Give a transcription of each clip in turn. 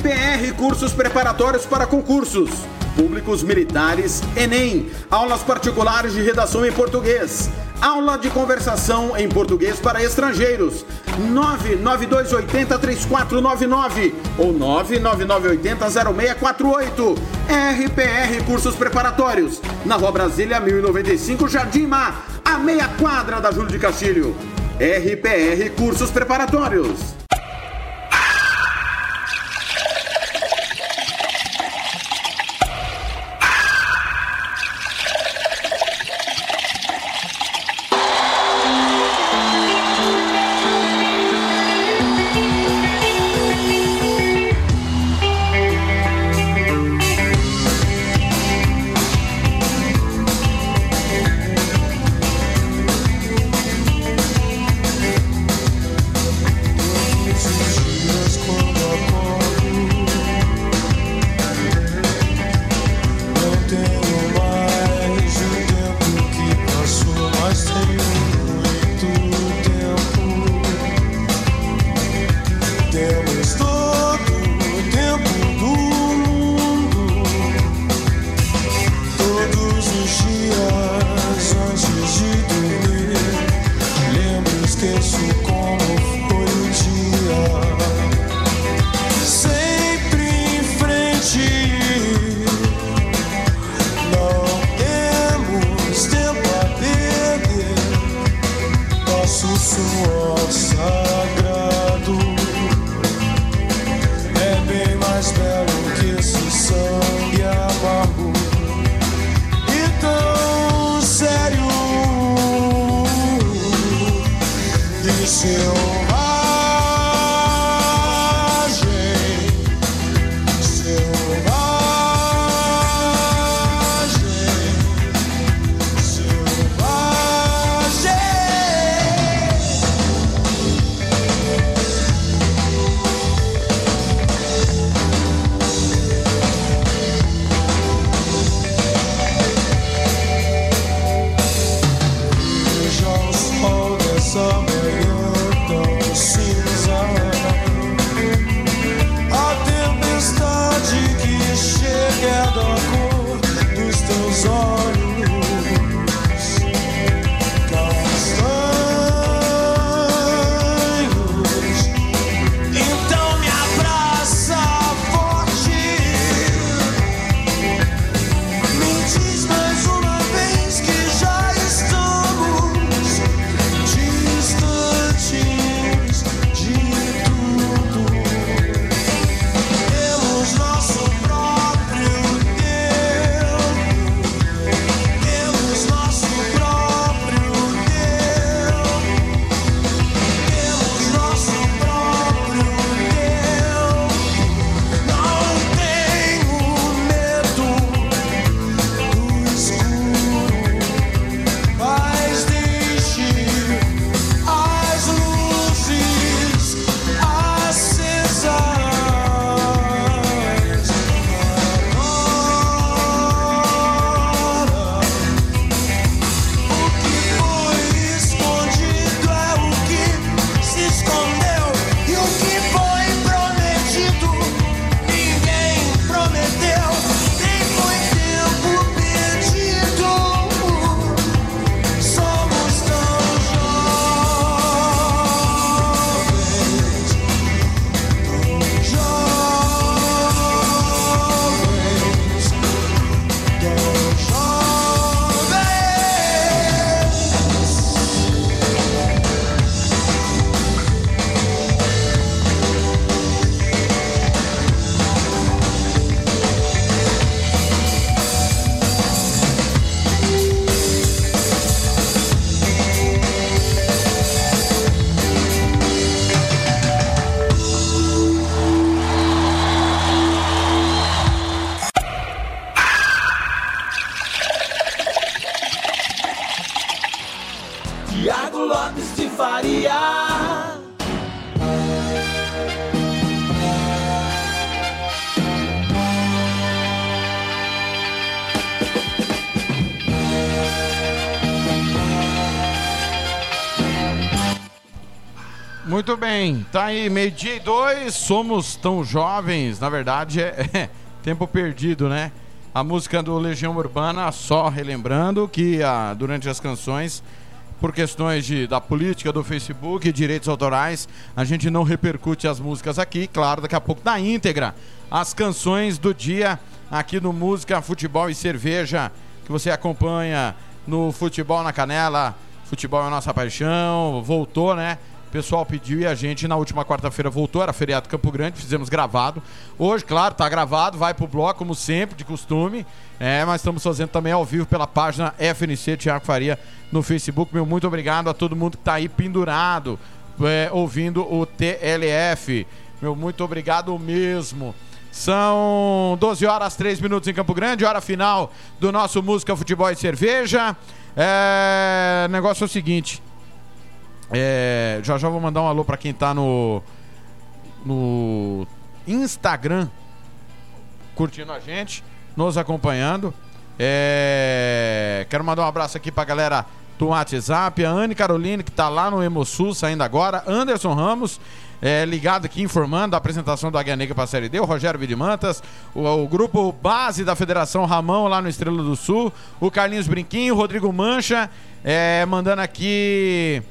RPR Cursos Preparatórios para Concursos. Públicos Militares, Enem. Aulas particulares de redação em português. Aula de conversação em português para estrangeiros. 992803499 ou 999800648. RPR Cursos Preparatórios. Na Rua Brasília 1095, Jardim Mar, a meia quadra da Júlio de Castilho. RPR Cursos Preparatórios. Tá aí, meio-dia e dois, somos tão jovens, na verdade é, é, tempo perdido, né? A música do Legião Urbana, só relembrando que ah, durante as canções, por questões de, da política do Facebook direitos autorais, a gente não repercute as músicas aqui, claro, daqui a pouco na íntegra, as canções do dia aqui no Música, Futebol e Cerveja, que você acompanha no Futebol na Canela, Futebol é a nossa paixão, voltou, né? O pessoal pediu e a gente na última quarta-feira voltou, era feriado Campo Grande, fizemos gravado. Hoje, claro, tá gravado, vai pro bloco, como sempre, de costume. É, mas estamos fazendo também ao vivo pela página FNC Tiago Faria no Facebook. Meu muito obrigado a todo mundo que tá aí pendurado, é, ouvindo o TLF. Meu muito obrigado mesmo. São 12 horas 3 minutos em Campo Grande, hora final do nosso Música, Futebol e Cerveja. É, o negócio é o seguinte. É, já já vou mandar um alô para quem tá no no Instagram curtindo a gente, nos acompanhando. É, quero mandar um abraço aqui pra galera do WhatsApp, a Anne Caroline que tá lá no Hemosul saindo agora, Anderson Ramos é, ligado aqui informando a apresentação do Águia Negra para a Série D, o Rogério Vidimantas, o, o, grupo base da Federação Ramão lá no Estrela do Sul, o Carlinhos Brinquinho, o Rodrigo Mancha, é, mandando aqui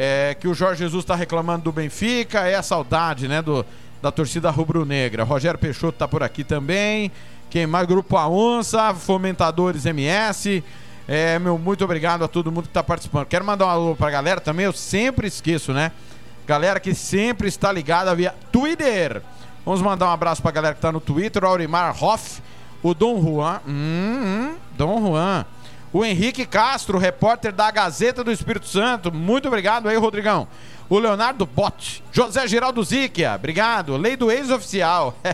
é, que o Jorge Jesus está reclamando do Benfica, é a saudade, né, do, da torcida rubro-negra. Rogério Peixoto está por aqui também. Quem mais? Grupo A Onça, Fomentadores MS. É, meu, muito obrigado a todo mundo que está participando. Quero mandar um alô para a galera também, eu sempre esqueço, né? Galera que sempre está ligada via Twitter. Vamos mandar um abraço para a galera que está no Twitter, o Aurimar Hoff, o Dom Juan, hum, hum, Dom Juan, o Henrique Castro, repórter da Gazeta do Espírito Santo. Muito obrigado aí, Rodrigão. O Leonardo Botti, José Geraldo Ziquia, obrigado. Lei do ex-oficial.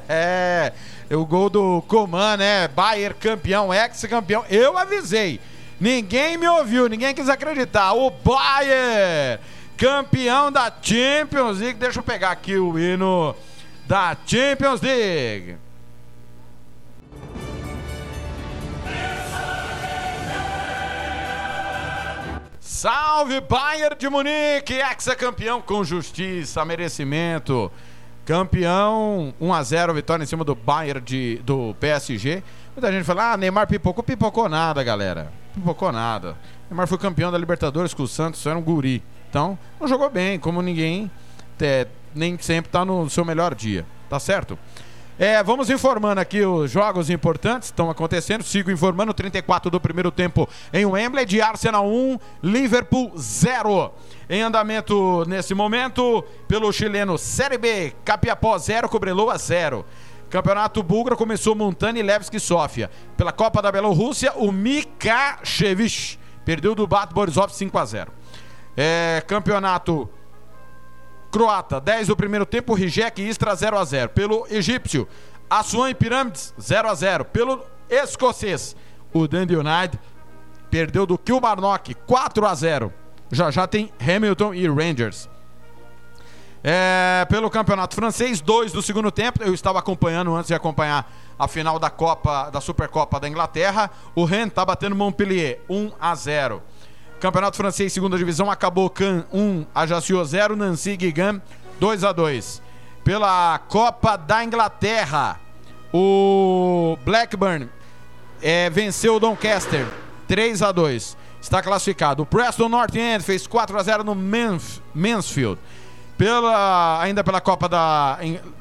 O gol do Coman, né? Bayer campeão, ex-campeão. Eu avisei. Ninguém me ouviu, ninguém quis acreditar. O Bayer campeão da Champions League. Deixa eu pegar aqui o hino da Champions League. Salve Bayern de Munique, ex-campeão com justiça, merecimento. Campeão 1 a 0 vitória em cima do Bayern de, do PSG. Muita gente fala: "Ah, Neymar pipocou, pipocou nada, galera. Pipocou nada. Neymar foi campeão da Libertadores com o Santos, era um guri. Então, não jogou bem, como ninguém é, nem sempre está no seu melhor dia. Tá certo? É, vamos informando aqui os jogos importantes estão acontecendo. Sigo informando: 34 do primeiro tempo em Wembley, de Arsenal 1, Liverpool 0. Em andamento nesse momento, pelo chileno Série B, Capiapó 0, Cobreloa 0. Campeonato Búlgaro começou Montana e Sofia. Pela Copa da Bielorrússia, o Mikashevich perdeu do Bat Borisov 5 a 0. É, campeonato croata, 10 do primeiro tempo, Rijek e Istra 0 a 0 Pelo egípcio, Assuan e Pirâmides 0 a 0 Pelo escocês, o Dundee United perdeu do Kilmarnock 4 a 0 Já já tem Hamilton e Rangers. É, pelo campeonato francês, 2 do segundo tempo. Eu estava acompanhando antes de acompanhar a final da Copa, da Supercopa da Inglaterra. O Rennes está batendo Montpellier 1 a 0. Campeonato Francês, segunda divisão, acabou Can 1, Ajaccio 0, Nancy Guigan 2 a 2. Pela Copa da Inglaterra, o Blackburn é, venceu o Doncaster 3 a 2. Está classificado. O Preston North End fez 4 a 0 no Manf Mansfield. Pela, ainda pela Copa da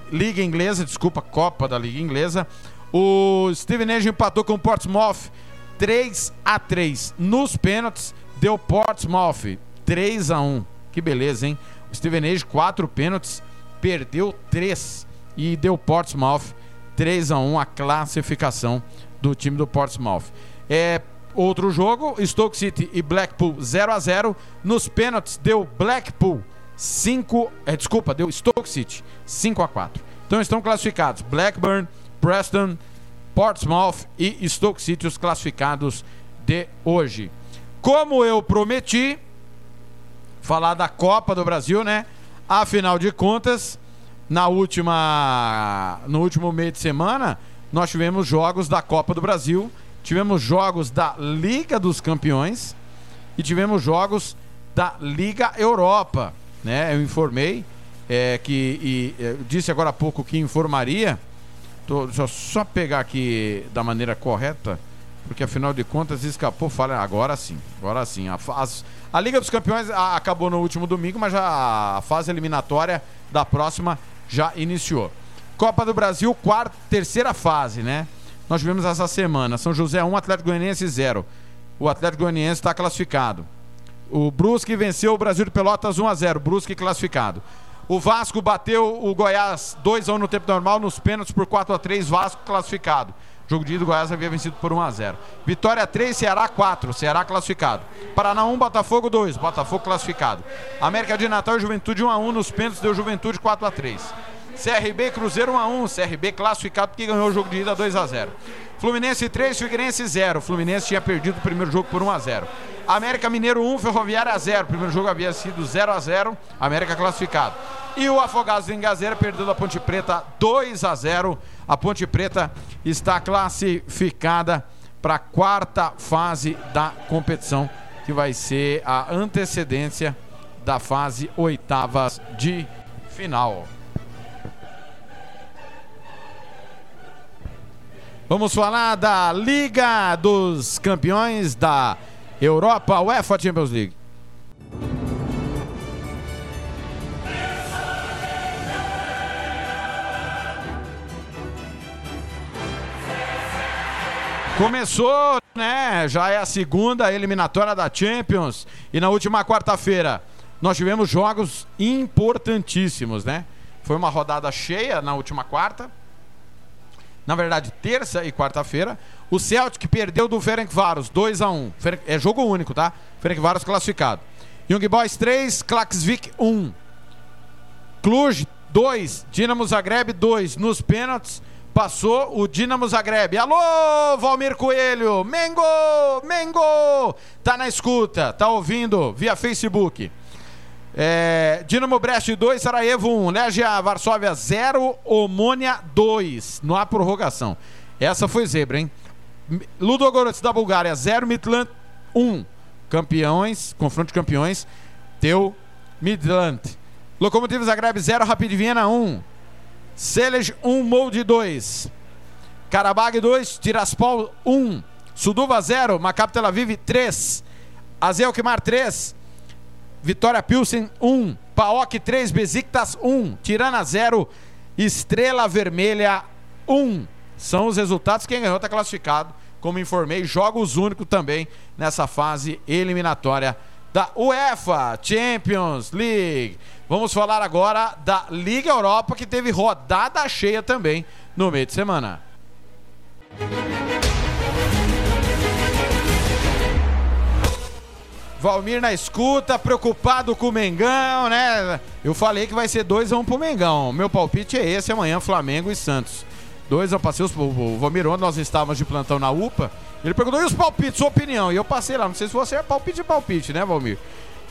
Liga Inglesa, desculpa, Copa da Liga Inglesa, o Stevenage empatou com o Portsmouth 3 a 3 nos pênaltis deu Portsmouth 3 a 1 Que beleza, hein? O Stevenage, 4 pênaltis, perdeu 3 e deu Portsmouth 3 a 1 a classificação do time do Portsmouth. É, outro jogo, Stoke City e Blackpool 0 a 0 Nos pênaltis deu Blackpool 5, é, desculpa, deu Stoke City 5 a 4 Então estão classificados Blackburn, Preston, Portsmouth e Stoke City, os classificados de hoje. Como eu prometi, falar da Copa do Brasil, né? Afinal de contas, na última, no último mês de semana, nós tivemos jogos da Copa do Brasil, tivemos jogos da Liga dos Campeões e tivemos jogos da Liga Europa. né? Eu informei é, que e, é, disse agora há pouco que informaria. Tô, eu só pegar aqui da maneira correta, porque afinal de contas escapou. Fala agora sim, agora sim. A, as, a Liga dos Campeões a, acabou no último domingo, mas já a fase eliminatória da próxima já iniciou. Copa do Brasil, quarta, terceira fase, né? Nós tivemos essa semana. São José 1, Atlético Goianiense 0. O Atlético Goianiense está classificado. O Brusque venceu o Brasil de Pelotas 1 a 0. Brusque classificado. O Vasco bateu o Goiás 2 a 1 no tempo normal nos pênaltis por 4 a 3, Vasco classificado. Jogo de ida, o Goiás havia vencido por 1 a 0. Vitória 3, Ceará 4, Ceará classificado. Paraná 1, Botafogo 2, Botafogo classificado. América de Natal e Juventude 1 a 1 nos pênaltis, deu Juventude 4 a 3. CRB Cruzeiro 1 a 1, CRB classificado que ganhou o jogo de ida 2 a 0. Fluminense 3, Figueirense 0. Fluminense tinha perdido o primeiro jogo por 1 a 0. América Mineiro 1, Ferroviária 0. O primeiro jogo havia sido 0 a 0. América classificado. E o Afogados em Gazeira perdeu da Ponte Preta 2 a 0. A Ponte Preta está classificada para a quarta fase da competição, que vai ser a antecedência da fase oitavas de final. Vamos falar da Liga dos Campeões da Europa, UEFA Champions League. Começou, né? Já é a segunda eliminatória da Champions. E na última quarta-feira nós tivemos jogos importantíssimos, né? Foi uma rodada cheia na última quarta. Na verdade, terça e quarta-feira. O Celtic perdeu do Ferencváros 2 a 1 É jogo único, tá? Ferencváros classificado. Young Boys 3, Klaxvik 1. Cluj 2, Dinamo Zagreb 2. Nos pênaltis, Passou o Dinamo Zagreb. Alô, Valmir Coelho! Mengo! Mengo! Tá na escuta, tá ouvindo via Facebook. É, Dinamo Brest 2, Sarajevo 1, Legia Varsóvia 0, Omônia 2. Não há prorrogação. Essa foi zebra, hein? Ludogorets da Bulgária 0, Midland 1. Campeões, confronto de campeões. Teu Midland. Lokomotiv Zagreb 0, Rapid Viena 1. Selig 1, Molde 2. Karabag 2, Tiraspol 1. Suduva 0, Maccabi Tel Aviv 3. Azelkmar 3. Vitória Pilsen 1. Paok 3, Besiktas 1. Tirana 0. Estrela Vermelha 1. São os resultados. Quem ganhou está classificado. Como informei, jogos únicos também nessa fase eliminatória da UEFA Champions League. Vamos falar agora da Liga Europa, que teve rodada cheia também no meio de semana. Valmir na escuta, preocupado com o Mengão, né? Eu falei que vai ser 2x1 um pro Mengão. Meu palpite é esse amanhã, Flamengo e Santos. Dois eu passei os, o Valmir, onde nós estávamos de plantão na UPA. Ele perguntou, e os palpites, sua opinião? E eu passei lá, não sei se você é palpite de palpite, né, Valmir?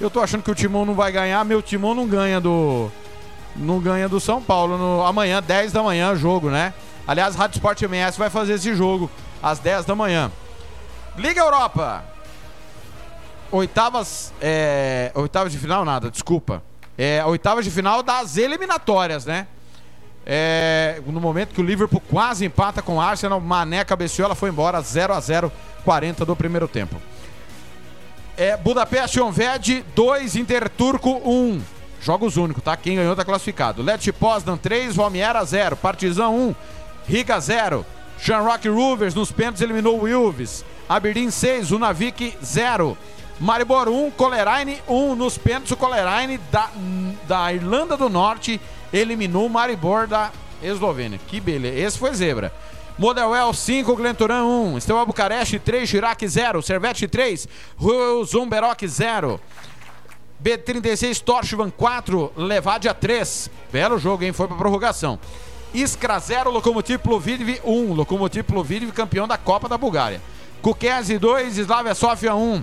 Eu tô achando que o Timão não vai ganhar, meu Timão não ganha do. Não ganha do São Paulo. No, amanhã, 10 da manhã, jogo, né? Aliás, Rádio Sport MS vai fazer esse jogo às 10 da manhã. Liga Europa. Oitavas. É, oitavas de final, nada, desculpa. É, oitavas de final das eliminatórias, né? É, no momento que o Liverpool quase empata com o Arsenal, Mané cabeceou, ela foi embora 0 a 0 40 do primeiro tempo. É, Budapeste Onved 2, Interturco 1. Um. Jogos únicos, tá? Quem ganhou tá classificado. Let Poznan 3, Valmiera 0. Partizan 1, Riga 0. Shamrock Rovers nos pênaltis eliminou o Wilves. Aberdeen 6, Unavik 0. Maribor 1, Coleraine 1 nos pênaltis. O Coleraine da, da Irlanda do Norte eliminou o Maribor da Eslovênia. Que beleza. Esse foi zebra. Modelwell 5, Glenturan 1, Estelão Bucareste 3, Girac 0, Servete 3, Zumberoc 0. B36 Torchvan 4, Levadia 3. Belo jogo, hein? Foi pra prorrogação. Iskra 0, Lokomotiv Plovidv 1. Lokomotiv Plovidv campeão da Copa da Bulgária. Kukese 2, Slavia Sofia 1.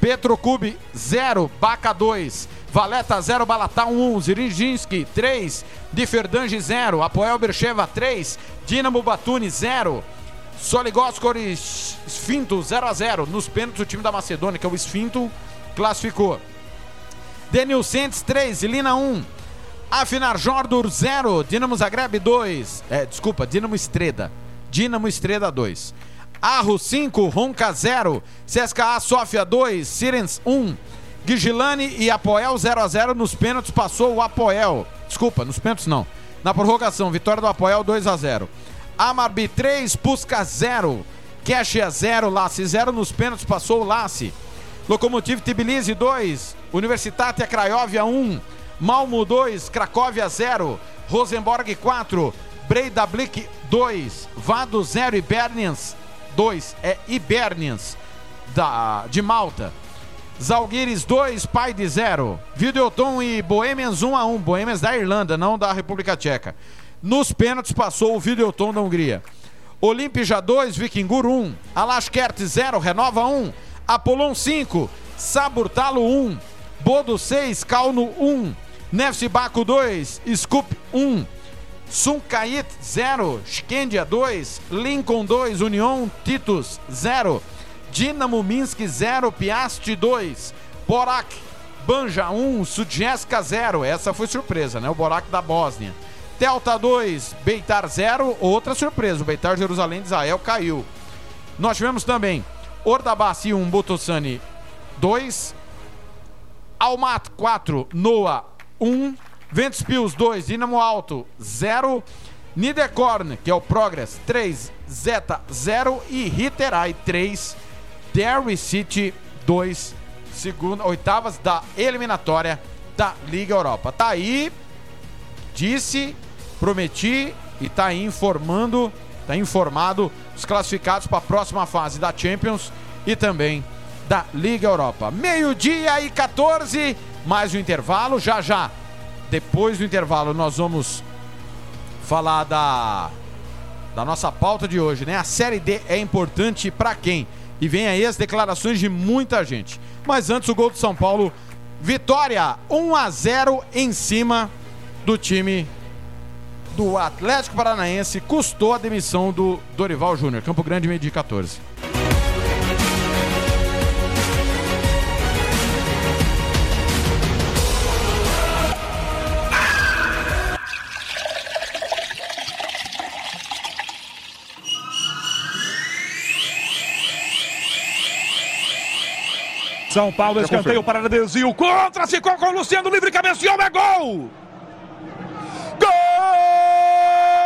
Petrokub 0, Baca 2. Valeta 0, Balatá 1, Zirinjinski 3, Diferdange 0, Apoel Bercheva 3, Dinamo Batuni 0, Soligóscori Esfinto 0 a 0 Nos pênaltis o time da Macedônia, que é o Esfinto, classificou. Denilcentes 3, Lina 1. Afinar Jordur 0, Dinamo Zagreb 2. É, desculpa, Dinamo Estreda. Dinamo Estreda 2. Arro 5, Ronca 0. CSKA Sofia 2, Sirens 1. Guigilani e Apoel 0 a 0 nos pênaltis passou o Apoel. Desculpa, nos pênaltis não. Na prorrogação, vitória do Apoel 2 a 0. Amarbi 3, Pusca 0. Keshia 0, Lasse 0 nos pênaltis passou o Lasse. Locomotive Tbilisi 2, Universitatea Craiovia 1, Malmo 2, Cracóvia 0, Rosenborg 4, Breidablik 2, Vado 0 e Bernians 2, é Ibernians da, de Malta. Zalgiris 2, Pai de 0. Videoton e Bohemians 1 a 1 Bohemians da Irlanda, não da República Tcheca. Nos pênaltis passou o Videoton da Hungria. Olimpija 2, Vikingur 1. Alashkert 0, Renova 1. Apolon 5, Saburtalo 1. Bodo 6, Calno 1. Nefse Baco 2, Scoop 1. Sunkait 0, Skendia 2, Lincoln 2, União Titus 0. Dinamo Minsk 0, Piast 2, Borak Banja 1, Sudjeska 0. Essa foi surpresa, né? O Borak da Bósnia. Delta 2, Beitar 0. Outra surpresa, o Beitar Jerusalém de Israel caiu. Nós tivemos também Ordabassi 1, Botossani 2. Almat 4, Noa 1. Ventspils 2, Dinamo Alto 0. Niederkorn, que é o Progress 3, Zeta 0 e Riterai 3, Derry City 2, segunda, oitavas da eliminatória da Liga Europa. Tá aí, disse, prometi e tá informando, tá informado os classificados para a próxima fase da Champions e também da Liga Europa. Meio-dia e 14, mais um intervalo, já já. Depois do intervalo nós vamos falar da da nossa pauta de hoje, né? A Série D é importante para quem? E vem aí as declarações de muita gente. Mas antes o gol do São Paulo, vitória 1 a 0 em cima do time do Atlético Paranaense, custou a demissão do Dorival Júnior. Campo Grande, meio dia 14. São Paulo, escanteio para desvio, contra, ficou com o Luciano livre, cabeceou, é gol! Gol!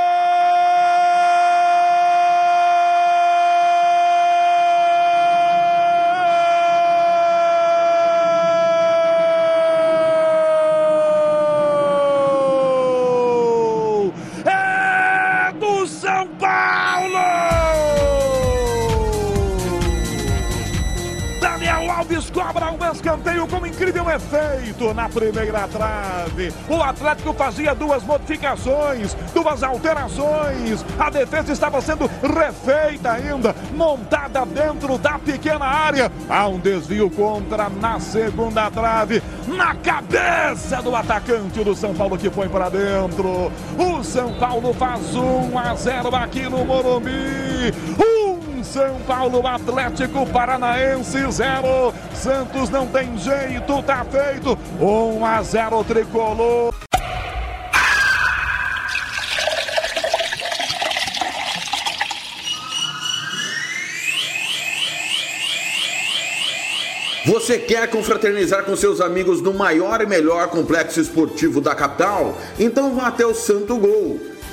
Com incrível efeito na primeira trave. O Atlético fazia duas modificações, duas alterações. A defesa estava sendo refeita ainda, montada dentro da pequena área. Há um desvio contra na segunda trave, na cabeça do atacante do São Paulo que foi para dentro. O São Paulo faz 1 a 0 aqui no Morumbi. Um São Paulo Atlético Paranaense 0. Santos não tem jeito, tá feito. 1 a 0 tricolor. Você quer confraternizar com seus amigos no maior e melhor complexo esportivo da capital? Então vá até o Santo Gol.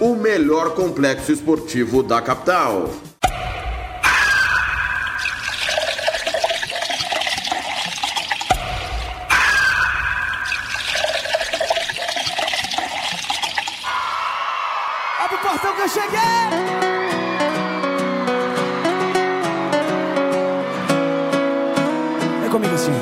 o melhor complexo esportivo da capital. Abre o portão que eu cheguei! Comigo assim.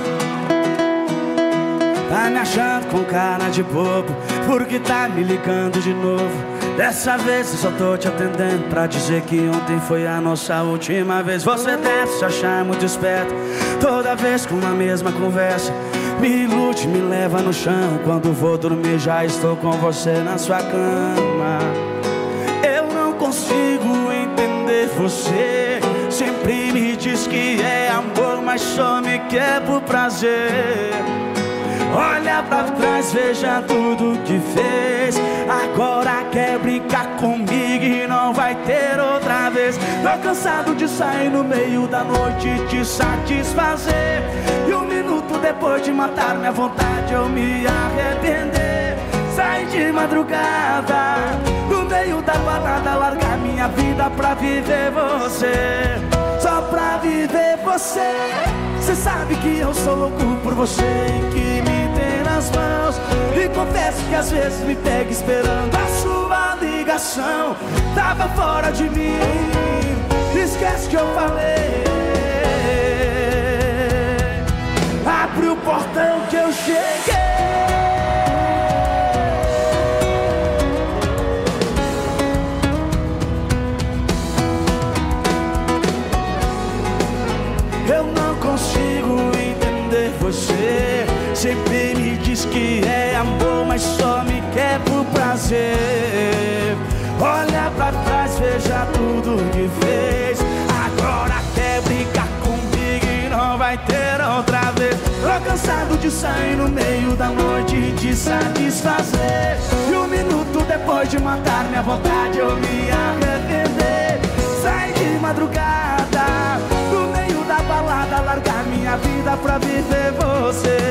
Tá me achando com cara de bobo, porque tá me ligando de novo. Dessa vez eu só tô te atendendo pra dizer que ontem foi a nossa última vez. Você deve se achar muito esperto, toda vez com a mesma conversa. Me ilude, me leva no chão. Quando vou dormir, já estou com você na sua cama. Eu não consigo entender você. Sempre me diz que é amor, mas só me quer por prazer. Olha pra trás, veja tudo que fez. Agora quer brincar comigo e não vai ter outra vez. Tô cansado de sair no meio da noite e te satisfazer. E um minuto depois de matar minha vontade, eu me arrepender. Sai de madrugada, no meio da balada, largar minha vida pra viver você. Só pra viver você. Cê sabe que eu sou louco por você que me nas mãos. E confesso que às vezes me pega esperando a sua ligação. Tava fora de mim, esquece que eu falei. Abre o portão que eu cheguei. Olha pra trás, veja tudo que fez. Agora quer brincar comigo e não vai ter outra vez. Tô cansado de sair no meio da noite e te satisfazer. E um minuto depois de matar minha vontade, eu me arrepender. Sai de madrugada, no meio da balada, largar minha vida pra viver você.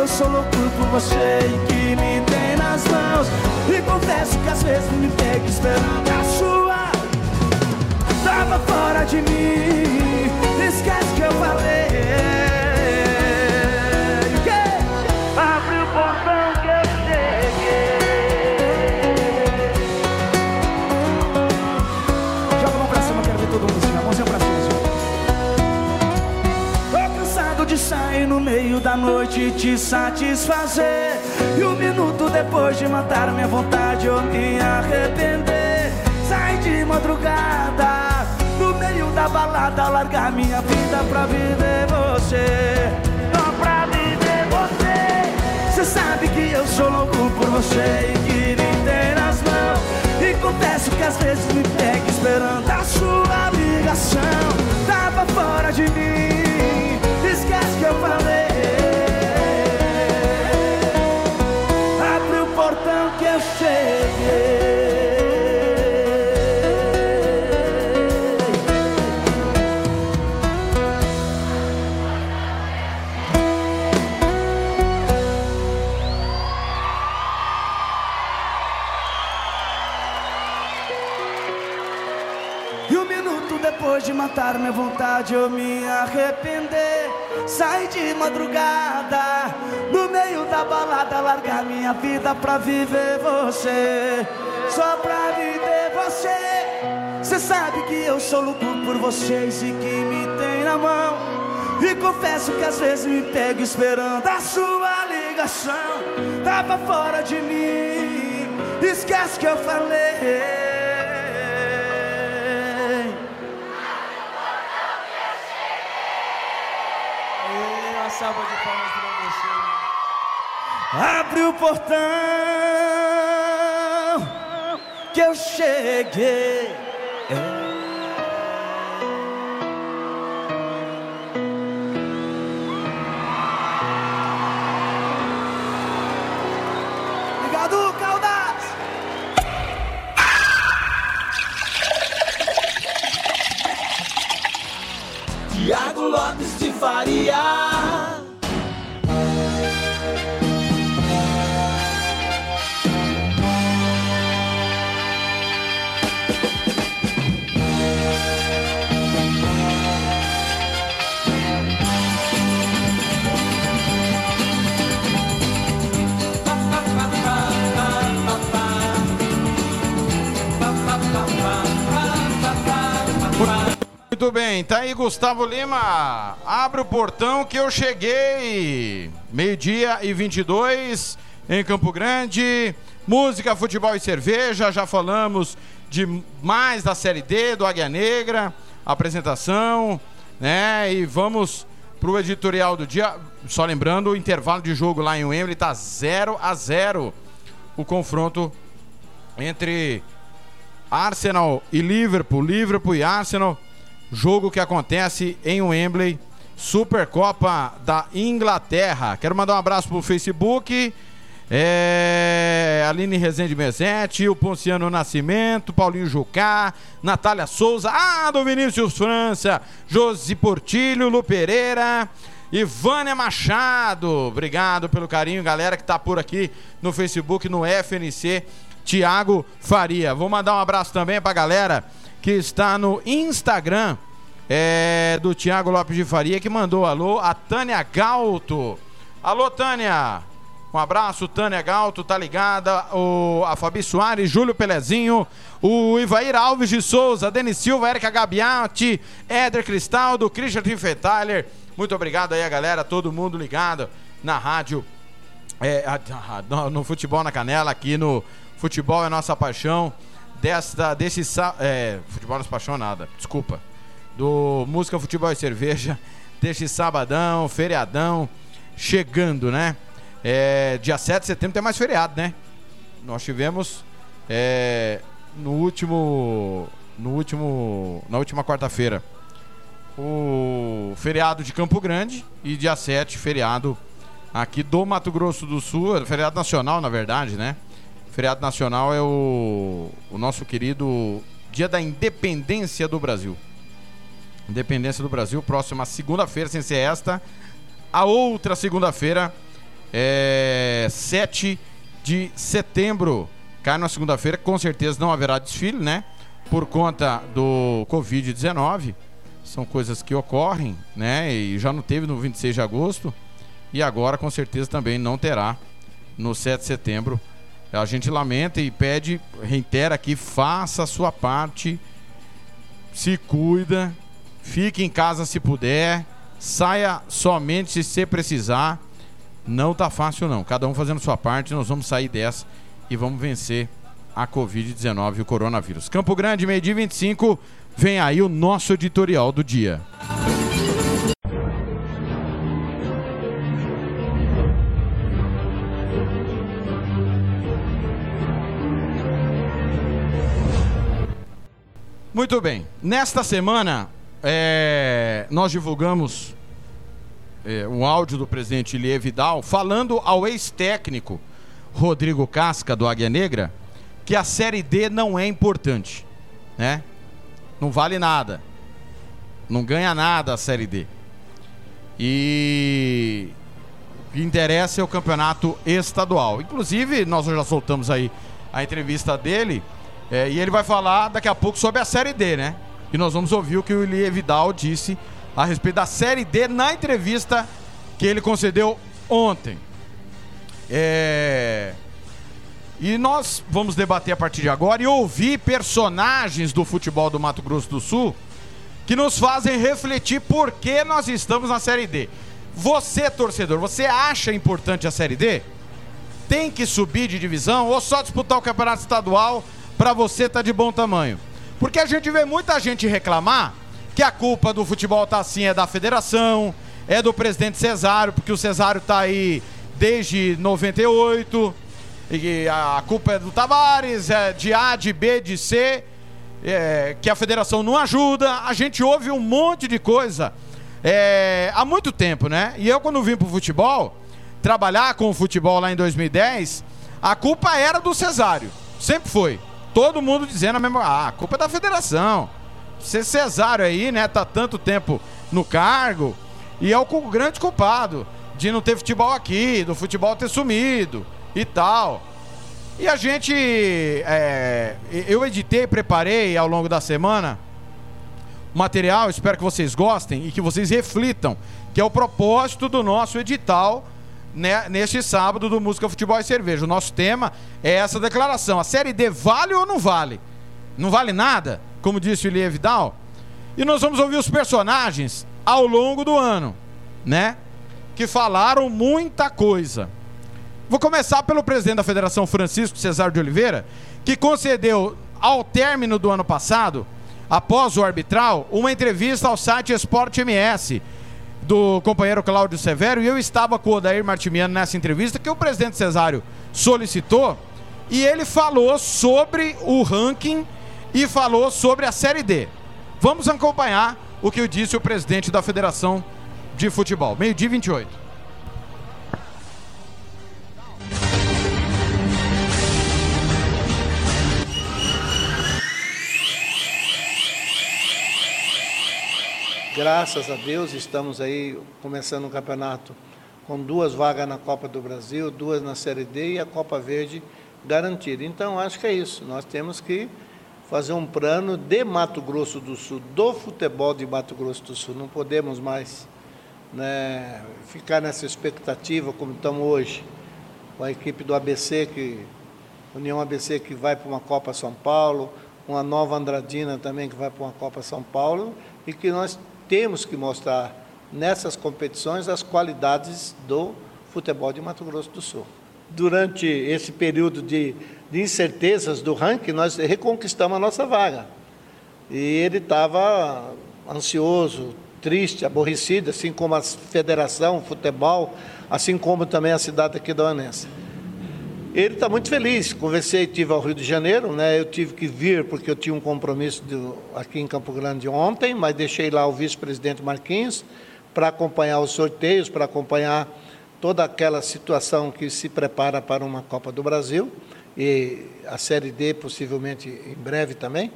Eu sou louco por você e que me tem nas mãos. E confesso que às vezes me pego esperando a sua. Tava fora de mim, esquece que eu falei. Da noite te satisfazer. E um minuto depois de matar minha vontade, eu me arrepender. Sai de madrugada, no meio da balada, largar minha vida pra viver você. Só pra viver você. Cê sabe que eu sou louco por você e que me tem nas mãos. E confesso que às vezes me pega esperando a sua ligação. Tava fora de mim, esquece que eu falei. Matar minha vontade, eu me arrepender. Sai de madrugada, no meio da balada, largar minha vida pra viver você. Só pra viver você. Cê sabe que eu sou louco por vocês e que me tem na mão. E confesso que às vezes me pego esperando a sua ligação. Tava fora de mim, esquece que eu falei. Salva de palmas para você. Abre o portão que eu cheguei. É. Tiago Lopes de Faria. Muito bem, tá aí Gustavo Lima. Abre o portão que eu cheguei. Meio-dia e 22 em Campo Grande. Música, futebol e cerveja. Já falamos de mais da Série D, do Águia Negra. Apresentação, né? E vamos pro editorial do dia. Só lembrando, o intervalo de jogo lá em Wembley tá 0 a 0 O confronto entre Arsenal e Liverpool, Liverpool e Arsenal, jogo que acontece em Wembley, Supercopa da Inglaterra. Quero mandar um abraço pro Facebook, é, Aline Rezende Mezete, o Ponciano Nascimento, Paulinho Jucá, Natália Souza, ah, do Vinícius França, Josi Portilho, Lu Pereira, Ivânia Machado. Obrigado pelo carinho, galera que tá por aqui no Facebook, no FNC Tiago Faria. Vou mandar um abraço também pra galera que está no Instagram é, do Tiago Lopes de Faria, que mandou alô, a Tânia Galto. Alô, Tânia! Um abraço, Tânia Galto, tá ligada? O, a Fabi Soares, Júlio Pelezinho, o Ivair Alves de Souza, Denis Silva, Erika Gabiati, Éder Cristaldo, Christian Tiffethaler. Muito obrigado aí, a galera, todo mundo ligado na rádio, é, no, no Futebol na Canela, aqui no Futebol é nossa paixão. Desta, desse é, futebol é nossa paixão nada, desculpa. Do Música, Futebol e Cerveja, deste sabadão, feriadão, chegando, né? É, dia 7 de setembro tem mais feriado, né? Nós tivemos é, no último. No último. Na última quarta-feira. O feriado de Campo Grande e dia 7, feriado aqui do Mato Grosso do Sul, feriado nacional, na verdade, né? Feriado nacional é o, o nosso querido Dia da Independência do Brasil. Independência do Brasil, próxima segunda-feira, sem ser esta. A outra segunda-feira é 7 de setembro. Cai na segunda-feira, com certeza não haverá desfile, né? Por conta do Covid-19. São coisas que ocorrem, né? E já não teve no 26 de agosto. E agora, com certeza, também não terá no 7 de setembro a gente lamenta e pede, reitera aqui, faça a sua parte, se cuida, fique em casa se puder, saia somente se você precisar. Não tá fácil não. Cada um fazendo sua parte, nós vamos sair dessa e vamos vencer a Covid-19 e o coronavírus. Campo Grande, meio-dia 25, vem aí o nosso editorial do dia. Muito bem. Nesta semana, é, nós divulgamos é, um áudio do presidente Ilie Vidal falando ao ex-técnico Rodrigo Casca, do Águia Negra, que a Série D não é importante. Né? Não vale nada. Não ganha nada a Série D. E o que interessa é o campeonato estadual. Inclusive, nós já soltamos aí a entrevista dele é, e ele vai falar daqui a pouco sobre a Série D, né? E nós vamos ouvir o que o Elie Vidal disse a respeito da Série D na entrevista que ele concedeu ontem. É... E nós vamos debater a partir de agora e ouvir personagens do futebol do Mato Grosso do Sul que nos fazem refletir por que nós estamos na Série D. Você, torcedor, você acha importante a Série D? Tem que subir de divisão ou só disputar o campeonato estadual para você tá de bom tamanho. Porque a gente vê muita gente reclamar que a culpa do futebol tá assim é da federação, é do presidente Cesário, porque o Cesário tá aí desde 98, e a culpa é do Tavares, é de A, de B, de C, é, que a federação não ajuda. A gente ouve um monte de coisa é, há muito tempo, né? E eu, quando vim pro futebol, trabalhar com o futebol lá em 2010, a culpa era do Cesário. Sempre foi todo mundo dizendo a mesma. Ah, a culpa é da federação. Ser Cesário aí, né? Tá tanto tempo no cargo. E é o grande culpado de não ter futebol aqui, do futebol ter sumido e tal. E a gente. É, eu editei, preparei ao longo da semana material, espero que vocês gostem e que vocês reflitam, que é o propósito do nosso edital né, neste sábado do Música, Futebol e Cerveja. O nosso tema é essa declaração. A Série D vale ou não vale? Não vale nada, como disse o Elie Vidal? E nós vamos ouvir os personagens ao longo do ano, né? Que falaram muita coisa. Vou começar pelo presidente da Federação, Francisco Cesar de Oliveira, que concedeu, ao término do ano passado, após o arbitral, uma entrevista ao site Esporte MS do companheiro Cláudio Severo e eu estava com o Odair Martimiano nessa entrevista que o presidente Cesário solicitou e ele falou sobre o ranking e falou sobre a Série D. Vamos acompanhar o que disse o presidente da Federação de Futebol. Meio-dia 28. Graças a Deus estamos aí começando o campeonato com duas vagas na Copa do Brasil, duas na Série D e a Copa Verde garantida. Então acho que é isso. Nós temos que fazer um plano de Mato Grosso do Sul, do futebol de Mato Grosso do Sul. Não podemos mais né, ficar nessa expectativa como estamos hoje, com a equipe do ABC, que, União ABC que vai para uma Copa São Paulo, uma nova Andradina também que vai para uma Copa São Paulo, e que nós temos que mostrar nessas competições as qualidades do futebol de Mato Grosso do Sul. Durante esse período de, de incertezas do ranking, nós reconquistamos a nossa vaga. E ele estava ansioso, triste, aborrecido, assim como a federação, o futebol, assim como também a cidade aqui da Anense. Ele está muito feliz. Conversei, tive ao Rio de Janeiro, né? Eu tive que vir porque eu tinha um compromisso aqui em Campo Grande ontem, mas deixei lá o vice-presidente Marquinhos para acompanhar os sorteios, para acompanhar toda aquela situação que se prepara para uma Copa do Brasil e a Série D possivelmente em breve também.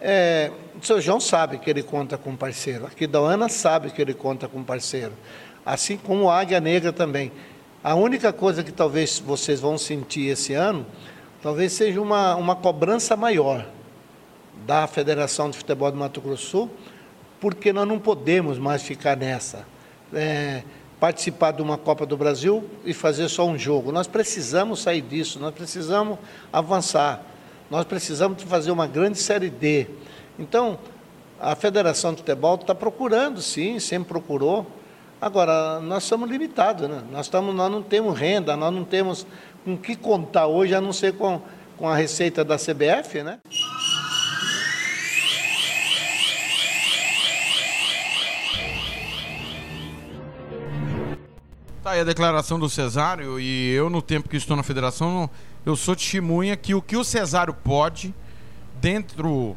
É, o seu João sabe que ele conta com parceiro. Aqui da Ana sabe que ele conta com parceiro. Assim como a Águia Negra também. A única coisa que talvez vocês vão sentir esse ano, talvez seja uma, uma cobrança maior da Federação de Futebol do Mato Grosso Sul, porque nós não podemos mais ficar nessa. É, participar de uma Copa do Brasil e fazer só um jogo. Nós precisamos sair disso, nós precisamos avançar, nós precisamos fazer uma grande Série D. Então, a Federação de Futebol está procurando, sim, sempre procurou, Agora, nós somos limitados, né? nós, estamos, nós não temos renda, nós não temos com que contar hoje, a não ser com, com a receita da CBF, né? Tá aí a declaração do Cesário e eu, no tempo que estou na federação, eu sou testemunha que o que o Cesário pode, dentro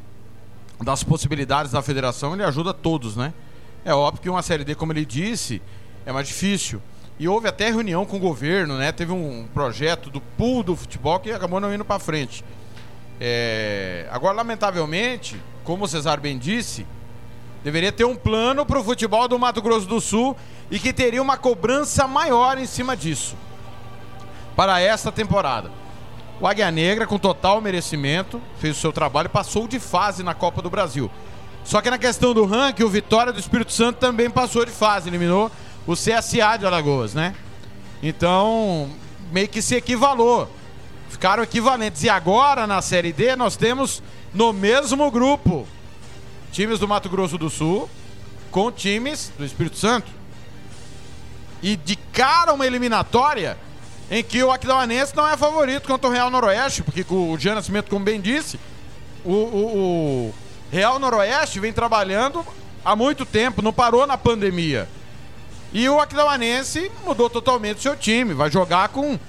das possibilidades da federação, ele ajuda todos, né? É óbvio que uma Série D, como ele disse, é mais difícil. E houve até reunião com o governo, né? Teve um projeto do pool do futebol que acabou não indo para frente. É... Agora, lamentavelmente, como o Cesar bem disse, deveria ter um plano para o futebol do Mato Grosso do Sul e que teria uma cobrança maior em cima disso para esta temporada. O Águia Negra, com total merecimento, fez o seu trabalho e passou de fase na Copa do Brasil. Só que na questão do ranking, o Vitória do Espírito Santo também passou de fase, eliminou o CSA de Alagoas, né? Então, meio que se equivalou. Ficaram equivalentes. E agora, na Série D, nós temos no mesmo grupo times do Mato Grosso do Sul com times do Espírito Santo. E de cara uma eliminatória em que o Aquidauanense não é favorito contra o Real Noroeste, porque o Jean Nascimento, como bem disse, o, o, o Real Noroeste vem trabalhando há muito tempo, não parou na pandemia. E o Aquidauanense mudou totalmente seu time, vai jogar com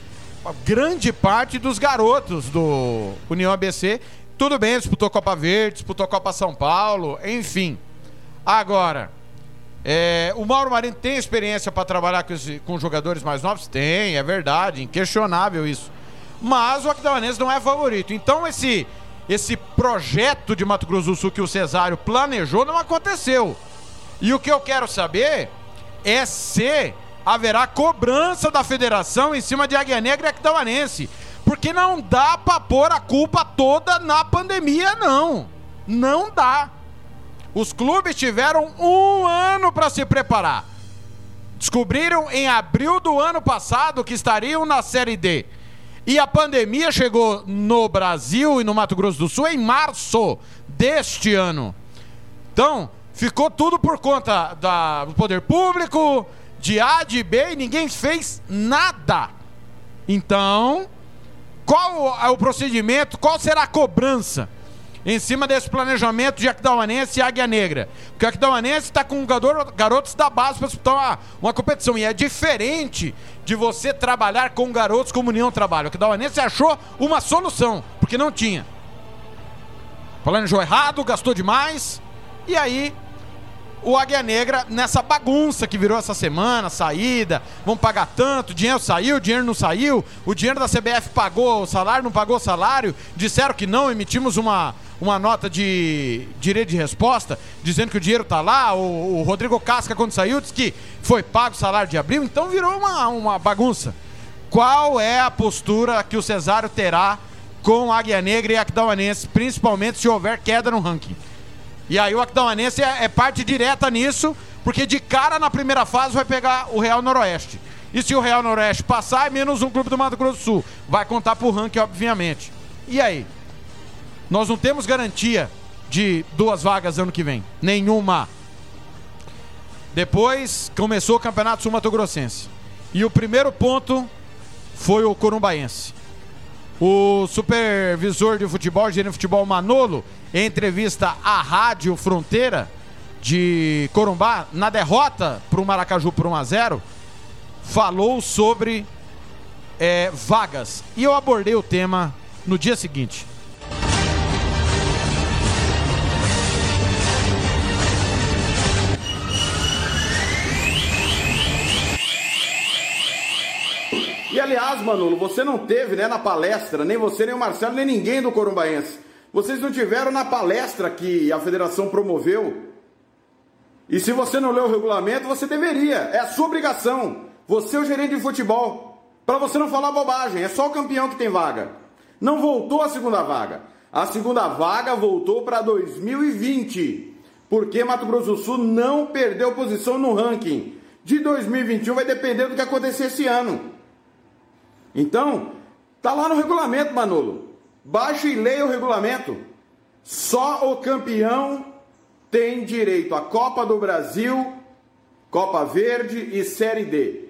grande parte dos garotos do União ABC. Tudo bem, disputou Copa Verde, disputou Copa São Paulo, enfim. Agora, é, o Mauro Marinho tem experiência para trabalhar com, esse, com jogadores mais novos? Tem, é verdade, inquestionável isso. Mas o Aquidauanense não é favorito. Então esse esse projeto de Mato Grosso do Sul que o Cesário planejou não aconteceu. E o que eu quero saber é se haverá cobrança da federação em cima de Águia Negra e Aquidauanense. Porque não dá para pôr a culpa toda na pandemia, não. Não dá. Os clubes tiveram um ano para se preparar. Descobriram em abril do ano passado que estariam na Série D. E a pandemia chegou no Brasil e no Mato Grosso do Sul em março deste ano. Então, ficou tudo por conta da, do poder público, de A, de B, e ninguém fez nada. Então, qual é o procedimento? Qual será a cobrança? Em cima desse planejamento de Aquidauanense e Águia Negra. Porque o Aquidauanense está com garotos da base para disputar uma, competição. E é diferente de você trabalhar com garotos como União trabalha. O Aquidauanense achou uma solução, porque não tinha. Planejou errado, gastou demais. E aí o Águia Negra nessa bagunça que virou essa semana, saída, vão pagar tanto, dinheiro saiu, dinheiro não saiu, o dinheiro da CBF pagou o salário, não pagou o salário, disseram que não, emitimos uma, uma nota de direito de resposta, dizendo que o dinheiro está lá, o, o, Rodrigo Casca quando saiu disse que foi pago o salário de abril, então virou uma, uma bagunça. Qual é a postura que o Cesário terá com Águia Negra e Aquidauanense, principalmente se houver queda no ranking? E aí o Aquidauanense é, é parte direta nisso, porque de cara na primeira fase vai pegar o Real Noroeste. E se o Real Noroeste passar, é menos um clube do Mato Grosso do Sul. Vai contar pro ranking, obviamente. E aí? Nós não temos garantia de duas vagas ano que vem. Nenhuma. Depois começou o Campeonato Sul Mato Grossense. E o primeiro ponto foi o Corumbaense. O supervisor de futebol, gerente de futebol Manolo, em entrevista à Rádio Fronteira de Corumbá, na derrota para o Maracaju por 1 a 0 falou sobre é, vagas. E eu abordei o tema no dia seguinte. E aliás, Manolo, você não teve né, na palestra, nem você, nem o Marcelo, nem ninguém do Corumbaense. Vocês não tiveram na palestra que a federação promoveu. E se você não leu o regulamento, você deveria. É a sua obrigação. Você é o gerente de futebol. Para você não falar bobagem. É só o campeão que tem vaga. Não voltou a segunda vaga. A segunda vaga voltou para 2020. Porque Mato Grosso do Sul não perdeu posição no ranking. De 2021 vai depender do que acontecer esse ano. Então, tá lá no regulamento, Manolo. Baixe e leia o regulamento. Só o campeão tem direito à Copa do Brasil, Copa Verde e Série D.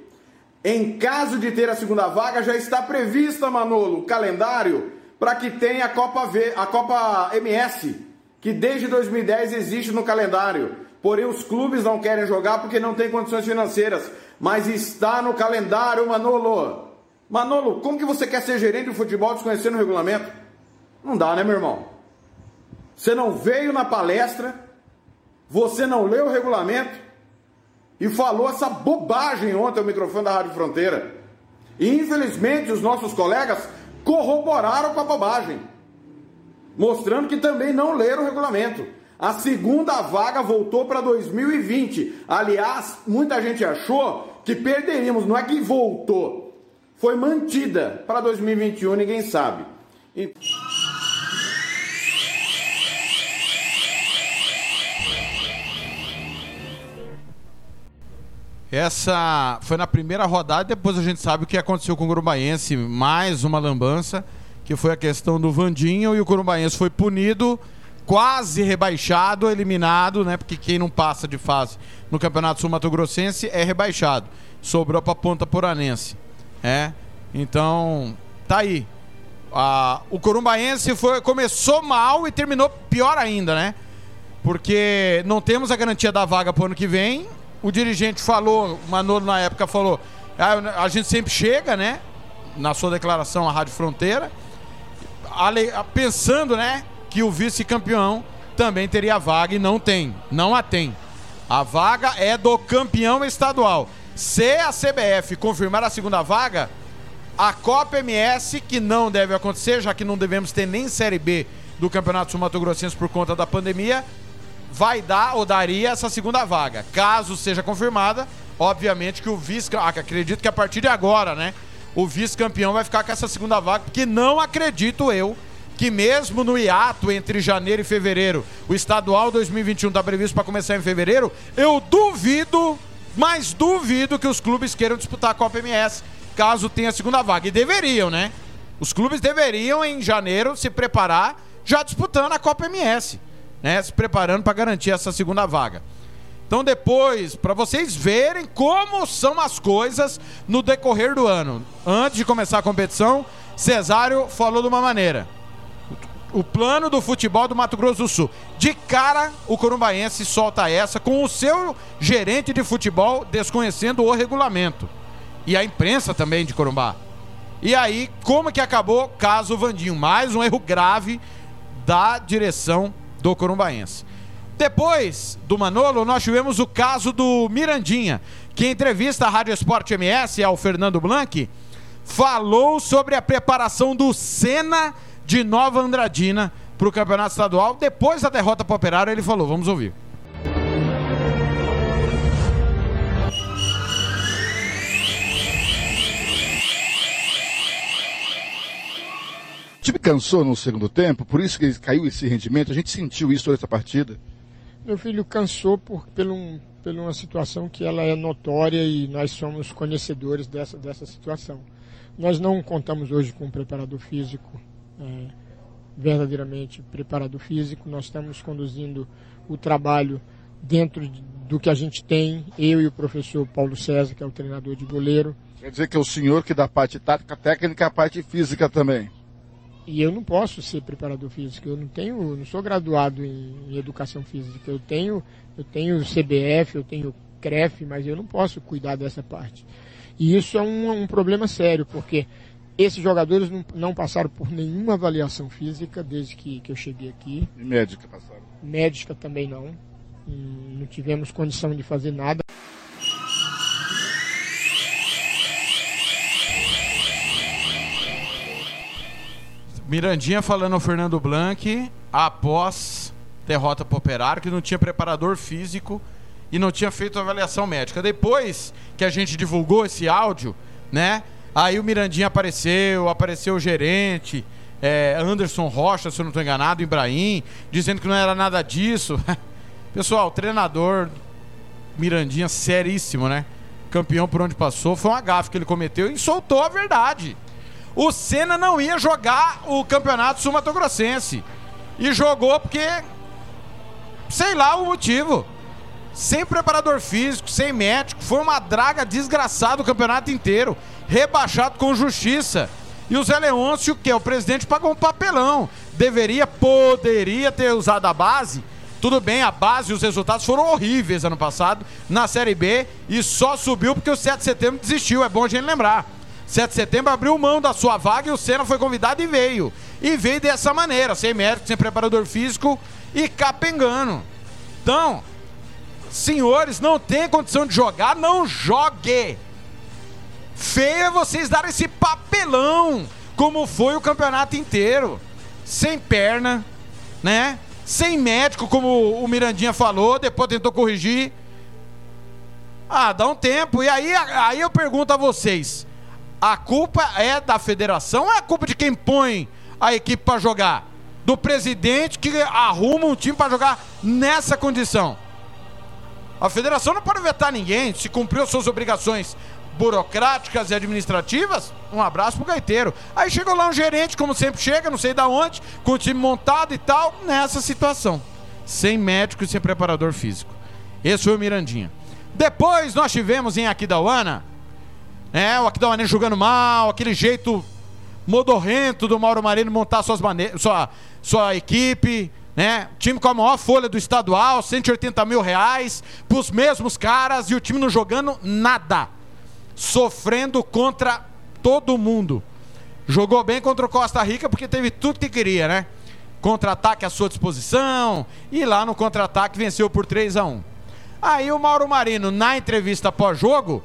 Em caso de ter a segunda vaga, já está prevista, Manolo, o calendário para que tenha a Copa, v, a Copa MS, que desde 2010 existe no calendário. Porém, os clubes não querem jogar porque não têm condições financeiras. Mas está no calendário, Manolo. Manolo, como que você quer ser gerente de futebol desconhecendo o regulamento? Não dá, né, meu irmão? Você não veio na palestra, você não leu o regulamento e falou essa bobagem ontem ao microfone da Rádio Fronteira. E infelizmente os nossos colegas corroboraram com a bobagem, mostrando que também não leram o regulamento. A segunda vaga voltou para 2020. Aliás, muita gente achou que perderíamos, não é que voltou foi mantida para 2021, ninguém sabe. Essa foi na primeira rodada, depois a gente sabe o que aconteceu com o Corumbaense, mais uma lambança, que foi a questão do Vandinho e o Corumbaense foi punido, quase rebaixado, eliminado, né? Porque quem não passa de fase no Campeonato Sul Mato Grossense é rebaixado. Sobrou para Ponta Poranense. É. Então, tá aí. Ah, o Corumbaense foi, começou mal e terminou pior ainda, né? Porque não temos a garantia da vaga pro ano que vem. O dirigente falou, o Manolo na época falou, ah, a gente sempre chega, né? Na sua declaração à Rádio Fronteira, pensando, né, que o vice-campeão também teria vaga e não tem, não a tem. A vaga é do campeão estadual. Se a CBF confirmar a segunda vaga, a Copa MS, que não deve acontecer, já que não devemos ter nem Série B do Campeonato Sul Mato Grossense por conta da pandemia, vai dar ou daria essa segunda vaga. Caso seja confirmada, obviamente que o vice, ah, acredito que a partir de agora, né, o vice-campeão vai ficar com essa segunda vaga, porque não acredito eu que mesmo no hiato entre janeiro e fevereiro, o estadual 2021 está previsto para começar em fevereiro, eu duvido mas duvido que os clubes queiram disputar a Copa MS caso tenha a segunda vaga. E deveriam, né? Os clubes deveriam, em janeiro, se preparar já disputando a Copa MS. né, se preparando para garantir essa segunda vaga. Então depois, para vocês verem como são as coisas no decorrer do ano. Antes de começar a competição, Cesário falou de uma maneira. O plano do futebol do Mato Grosso do Sul. De cara, o Corumbaense solta essa com o seu gerente de futebol desconhecendo o regulamento. E a imprensa também de Corumbá. E aí, como que acabou? Caso Vandinho. Mais um erro grave da direção do Corumbaense. Depois do Manolo, nós tivemos o caso do Mirandinha, que em entrevista à Rádio Esporte MS ao Fernando Blanc, falou sobre a preparação do Senna de Nova Andradina para o Campeonato Estadual. Depois da derrota para o Operário, ele falou, vamos ouvir. O time cansou no segundo tempo, por isso que caiu esse rendimento. A gente sentiu isso toda essa partida. Meu filho cansou por, por, um, por uma situação que ela é notória e nós somos conhecedores dessa, dessa situação. Nós não contamos hoje com um preparador físico, é, verdadeiramente preparador físico. Nós estamos conduzindo o trabalho dentro do que a gente tem, eu e o professor Paulo César, que é o treinador de goleiro. Quer dizer que é o senhor que dá a parte tática, técnica e a parte física também. E eu não posso ser preparador físico, eu não tenho, não sou graduado em, em educação física. Eu tenho, eu tenho CBF, eu tenho CREF, mas eu não posso cuidar dessa parte. E isso é um, um problema sério, porque esses jogadores não, não, passaram por nenhuma avaliação física desde que, que eu cheguei aqui. E médica passaram? Médica também não. Não tivemos condição de fazer nada. Mirandinha falando ao Fernando Blanc após derrota para o Operário, que não tinha preparador físico e não tinha feito avaliação médica. Depois que a gente divulgou esse áudio, né? Aí o Mirandinha apareceu, apareceu o gerente, é, Anderson Rocha, se eu não estou enganado, Ibrahim, dizendo que não era nada disso. Pessoal, treinador Mirandinha seríssimo, né? Campeão por onde passou, foi uma gafe que ele cometeu e soltou a verdade o Senna não ia jogar o campeonato sul-mato-grossense. E jogou porque. Sei lá o motivo. Sem preparador físico, sem médico. Foi uma draga desgraçada o campeonato inteiro. Rebaixado com justiça. E o Zé Leôncio, que é o presidente, pagou um papelão. Deveria, poderia ter usado a base. Tudo bem, a base e os resultados foram horríveis ano passado na Série B e só subiu porque o 7 de setembro desistiu. É bom a gente lembrar. 7 de setembro abriu mão da sua vaga e o Senna foi convidado e veio. E veio dessa maneira, sem mérito, sem preparador físico e capengando. Então, senhores, não tem condição de jogar, não jogue. Feio é vocês darem esse papelão, como foi o campeonato inteiro. Sem perna, né? Sem médico, como o Mirandinha falou, depois tentou corrigir. Ah, dá um tempo. E aí, aí eu pergunto a vocês: a culpa é da federação ou é a culpa de quem põe a equipe para jogar? Do presidente que arruma um time para jogar nessa condição? A federação não pode vetar ninguém. Se cumpriu suas obrigações burocráticas e administrativas, um abraço pro gaiteiro. Aí chegou lá um gerente, como sempre chega, não sei da onde, com o time montado e tal, nessa situação. Sem médico e sem preparador físico. Esse foi o Mirandinha. Depois nós tivemos em Aquidauana é, o Aquidauanense jogando mal, aquele jeito modorrento do Mauro Marino montar suas sua, sua equipe, né? Time com a maior folha do estadual, 180 mil reais, pros mesmos caras e o time não jogando nada. Sofrendo contra todo mundo. Jogou bem contra o Costa Rica porque teve tudo que queria, né? Contra-ataque à sua disposição e lá no contra-ataque venceu por 3 a 1 Aí o Mauro Marino, na entrevista pós-jogo,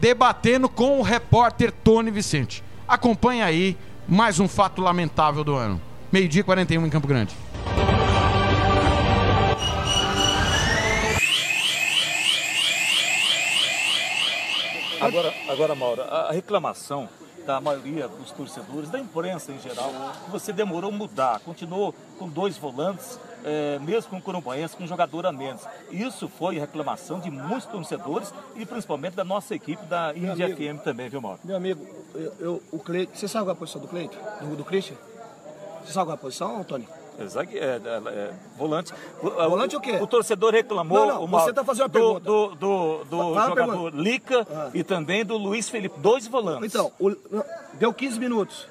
debatendo com o repórter Tony Vicente. Acompanha aí mais um fato lamentável do ano. Meio-dia 41 em Campo Grande. Agora, agora Mauro, a reclamação da maioria dos torcedores, da imprensa em geral, que você demorou a mudar, continuou com dois volantes, é, mesmo com o Corumbaense, com um jogador a menos. Isso foi reclamação de muitos torcedores e principalmente da nossa equipe da INGFM também, viu, Mauro? Meu amigo, eu, eu, o Cleito, você sabe qual é a posição do Cleito? Do, do Christian? Você sabe qual é a posição, Antônio? É, zague- é, é, é, volante. Volante o quê? O torcedor reclamou. Não, não, o você tá fazendo uma do, pergunta. Do, do, do jogador pergunta. Lica Ah. e também do Luiz Felipe. Dois volantes. Então, o- deu 15 minutos,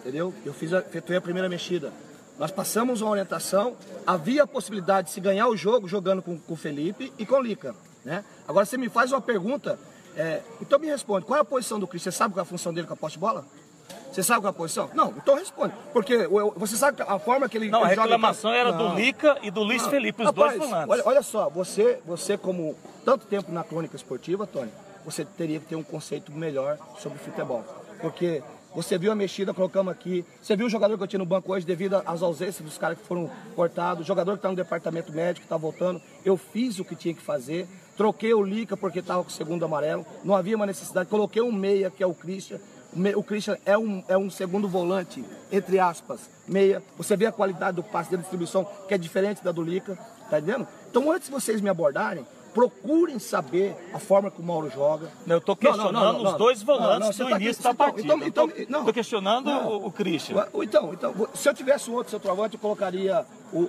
entendeu? Eu fiz a, efetuei a primeira mexida. Nós passamos uma orientação, havia a possibilidade de se ganhar o jogo jogando com, com o Felipe e com o Lica, né? Agora você me faz uma pergunta, é, então me responde, qual é a posição do Cris? Você sabe qual é a função dele com a poste de bola? Você sabe qual é a posição? Não, então responde. Porque você sabe a forma que ele Não, a ele joga- reclamação era Não. do Lica e do Luiz Não. Felipe, os Rapaz, dois volantes. Olha, olha só, você, você como tanto tempo na crônica esportiva, Tony, você teria que ter um conceito melhor sobre futebol. Porque você viu a mexida, colocamos aqui. Você viu o jogador que eu tinha no banco hoje devido às ausências dos caras que foram cortados. O jogador que está no departamento médico, que está voltando. Eu fiz o que tinha que fazer. Troquei o Lica porque estava com o segundo amarelo. Não havia uma necessidade. Coloquei um meia, que é o Christian. O Christian é um, é um segundo volante, entre aspas, meia. Você vê a qualidade do passe, da distribuição, que é diferente da do Lica, tá entendendo? Então, antes de vocês me abordarem, procurem saber a forma que o Mauro joga. Eu estou questionando não, não, não. os dois volantes no tá início da então, partida. então, então, Estou questionando o, o Christian. Então, então, se eu tivesse um outro centroavante, eu colocaria o, o,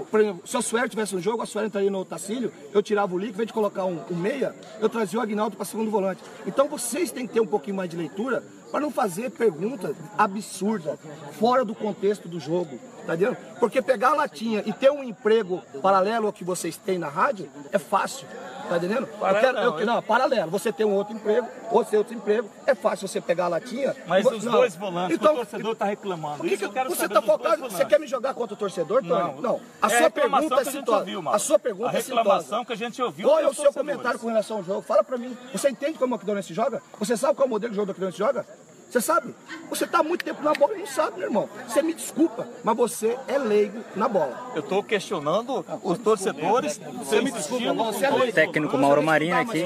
o- Por exemplo, se o Suero tivesse um jogo, a Suero entraria no Tacílio, eu tirava o Lick, em vez de colocar um, um meia, eu trazia o Agnaldo para segundo volante. Então vocês têm que ter um pouquinho mais de leitura para não fazer pergunta absurda, fora do contexto do jogo. Tá entendendo? Porque pegar a latinha e ter um emprego paralelo ao que vocês têm na rádio é fácil. Tá entendendo? Paralelo eu quero, eu, não, não, paralelo. Você tem um outro emprego, outro tem outro emprego. É fácil você pegar a latinha. Mas os não. dois volantes, Então, o torcedor está reclamando. por que que eu quero você saber está focado? Você quer me jogar contra o torcedor, Tony? Não. A É sua pergunta é a gente sintosa. ouviu, Mauro. A sua pergunta A é sintosa. reclamação que a gente ouviu Qual é o seu comentário com relação ao jogo? Fala pra mim. Você entende como o Aquidauanense joga? Você sabe qual é o modelo de jogo do Aquidauanense joga? Você sabe? Você está há muito tempo na bola e não sabe, meu irmão. Você me desculpa, mas você é leigo na bola. Eu estou questionando os torcedores. Você me desculpa, você é leigo. Técnico Mauro Marinho aqui,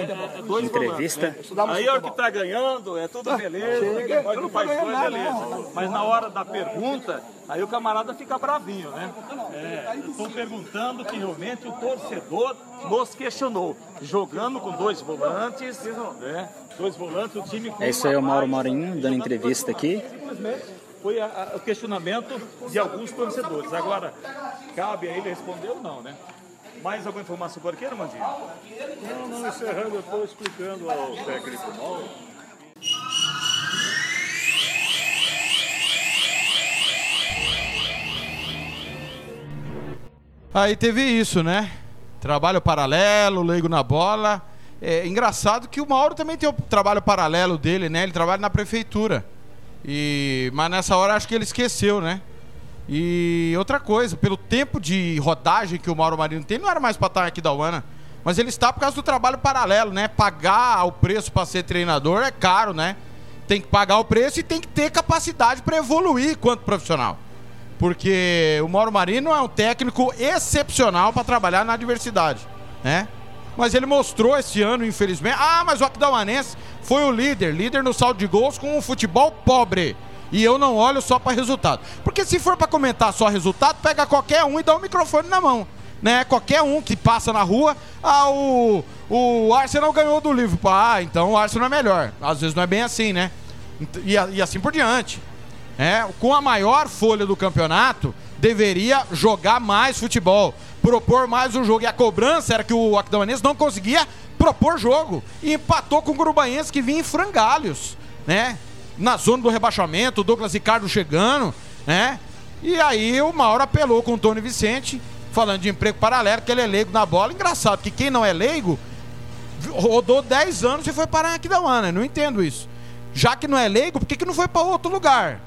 entrevista. Aí é o que está ganhando, é tudo beleza. chega, eu Pode não faz beleza. Mas na hora da pergunta, aí o camarada fica bravinho, né? É, Estou perguntando que realmente o torcedor nos questionou. Jogando com dois volantes, né? Dois volantes, o time com É isso aí, o Mauro Marinho dando entrevista aqui. Simplesmente foi a- a- o questionamento de alguns torcedores. Agora, cabe a ele responder ou não, né? Mais alguma informação por aqui, Armandinho? Não, não, encerrando, eu estou explicando ao técnico Mauro. Aí teve isso, né? Trabalho paralelo, leigo na bola. É engraçado que o Mauro também tem o trabalho paralelo dele, né? Ele trabalha na prefeitura. E mas nessa hora acho que ele esqueceu, né? E outra coisa, pelo tempo de rodagem que o Mauro Marino tem, não era mais pra estar aqui da UANA. Mas ele está por causa do trabalho paralelo, né? Pagar o preço para ser treinador é caro, né? Tem que pagar o preço e tem que ter capacidade para evoluir quanto profissional. Porque o Mauro Marino é um técnico excepcional para trabalhar na adversidade, né? Mas ele mostrou esse ano, infelizmente. Ah, mas o Aquidauanense foi o líder, líder no saldo de gols com um futebol pobre. E eu não olho só para resultado. Porque se for para comentar só resultado, pega qualquer um e dá o microfone na mão, né? Qualquer um que passa na rua, ah, o, o Arsenal ganhou do Liverpool. Ah, então o Arsenal é melhor. Às vezes não é bem assim, né? E, e assim por diante. É, com a maior folha do campeonato, deveria jogar mais futebol, propor mais o jogo. E a cobrança era que o Aquidauanense não conseguia propor jogo. E empatou com o Gurubaense que vinha em frangalhos, né? Na zona do rebaixamento, o Douglas Ricardo chegando, né? E aí o Mauro apelou com o Tony Vicente, falando de emprego paralelo, que ele é leigo na bola. Engraçado que quem não é leigo rodou 10 anos e foi parar aqui da. Não entendo isso. Já que não é leigo, por que, que não foi para outro lugar?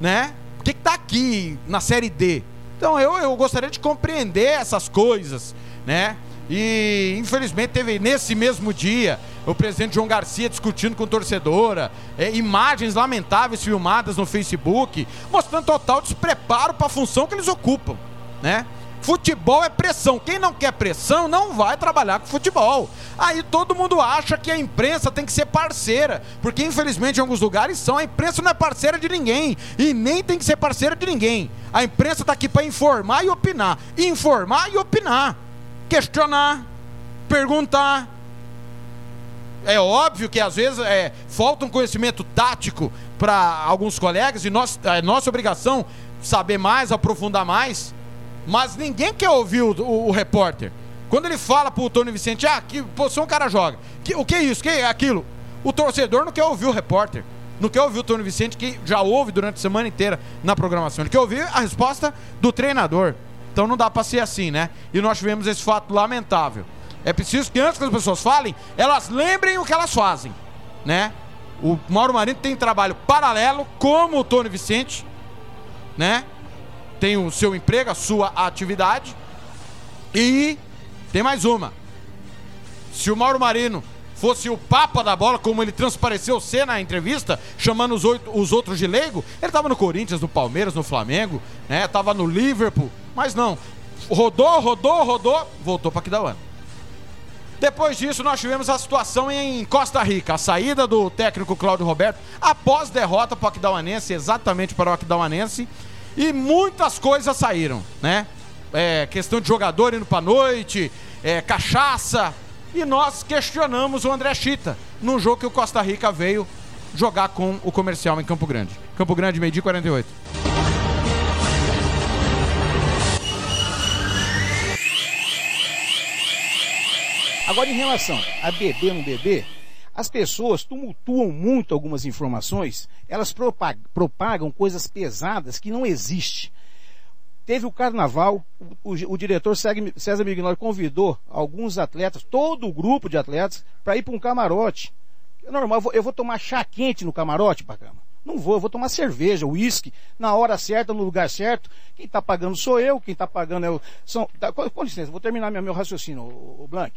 Né? Por que, que tá aqui na série D? Então eu, eu gostaria de compreender essas coisas, né? E infelizmente teve nesse mesmo dia o presidente João Garcia discutindo com torcedora, é, imagens lamentáveis filmadas no Facebook, mostrando total despreparo para a função que eles ocupam, né? Futebol é pressão. Quem não quer pressão não vai trabalhar com futebol. Aí todo mundo acha que a imprensa tem que ser parceira, porque infelizmente em alguns lugares são. A imprensa não é parceira de ninguém e nem tem que ser parceira de ninguém. A imprensa tá aqui para informar e opinar, informar e opinar, questionar, perguntar. É óbvio que às vezes é, falta um conhecimento tático para alguns colegas e nós, é nossa obrigação saber mais, aprofundar mais, Mas ninguém quer ouvir o, o- o repórter. Quando ele fala pro Tony Vicente, ah, que posição o cara joga. Que- o que é isso? O que é aquilo? O torcedor não quer ouvir o repórter. Não quer ouvir o Tony Vicente, que já ouve durante a semana inteira na programação. Ele quer ouvir a resposta do treinador. Então não dá pra ser assim, né? E nós tivemos esse fato lamentável. É preciso que antes que as pessoas falem, elas lembrem o que elas fazem, né? O Mauro Marinho tem trabalho paralelo, como o Tony Vicente, né? Tem o seu emprego, a sua atividade. E tem mais uma. Se o Mauro Marino fosse o papa da bola, como ele transpareceu ser na entrevista, chamando os, oito- os outros de leigo, ele tava no Corinthians, no Palmeiras, no Flamengo, né? Tava no Liverpool, mas não. Rodou, rodou, rodou, voltou para Aquidauana. Depois disso, nós tivemos a situação em Costa Rica, a saída do técnico Cláudio Roberto após derrota para o Aquidauanense, exatamente para o Aquidauanense, e muitas coisas saíram, né? É, questão de jogador indo pra noite, é, cachaça, e nós questionamos o André Chita no jogo que o Costa Rica veio jogar com o comercial em Campo Grande. Campo Grande, meio-dia e 48. Agora, em relação a beber ou não beber, as pessoas tumultuam muito algumas informações, elas propag- propagam coisas pesadas que não existem. Teve o carnaval, o, o- o diretor César Mignoli convidou alguns atletas, todo o grupo de atletas, para ir para um camarote. É normal, eu vou, eu vou tomar chá quente no camarote, Pacama? Não vou, eu vou tomar cerveja, uísque, na hora certa, no lugar certo. Quem está pagando sou eu, quem está pagando é o. São, tá, com, com licença, vou terminar meu, meu raciocínio, o, o Blank.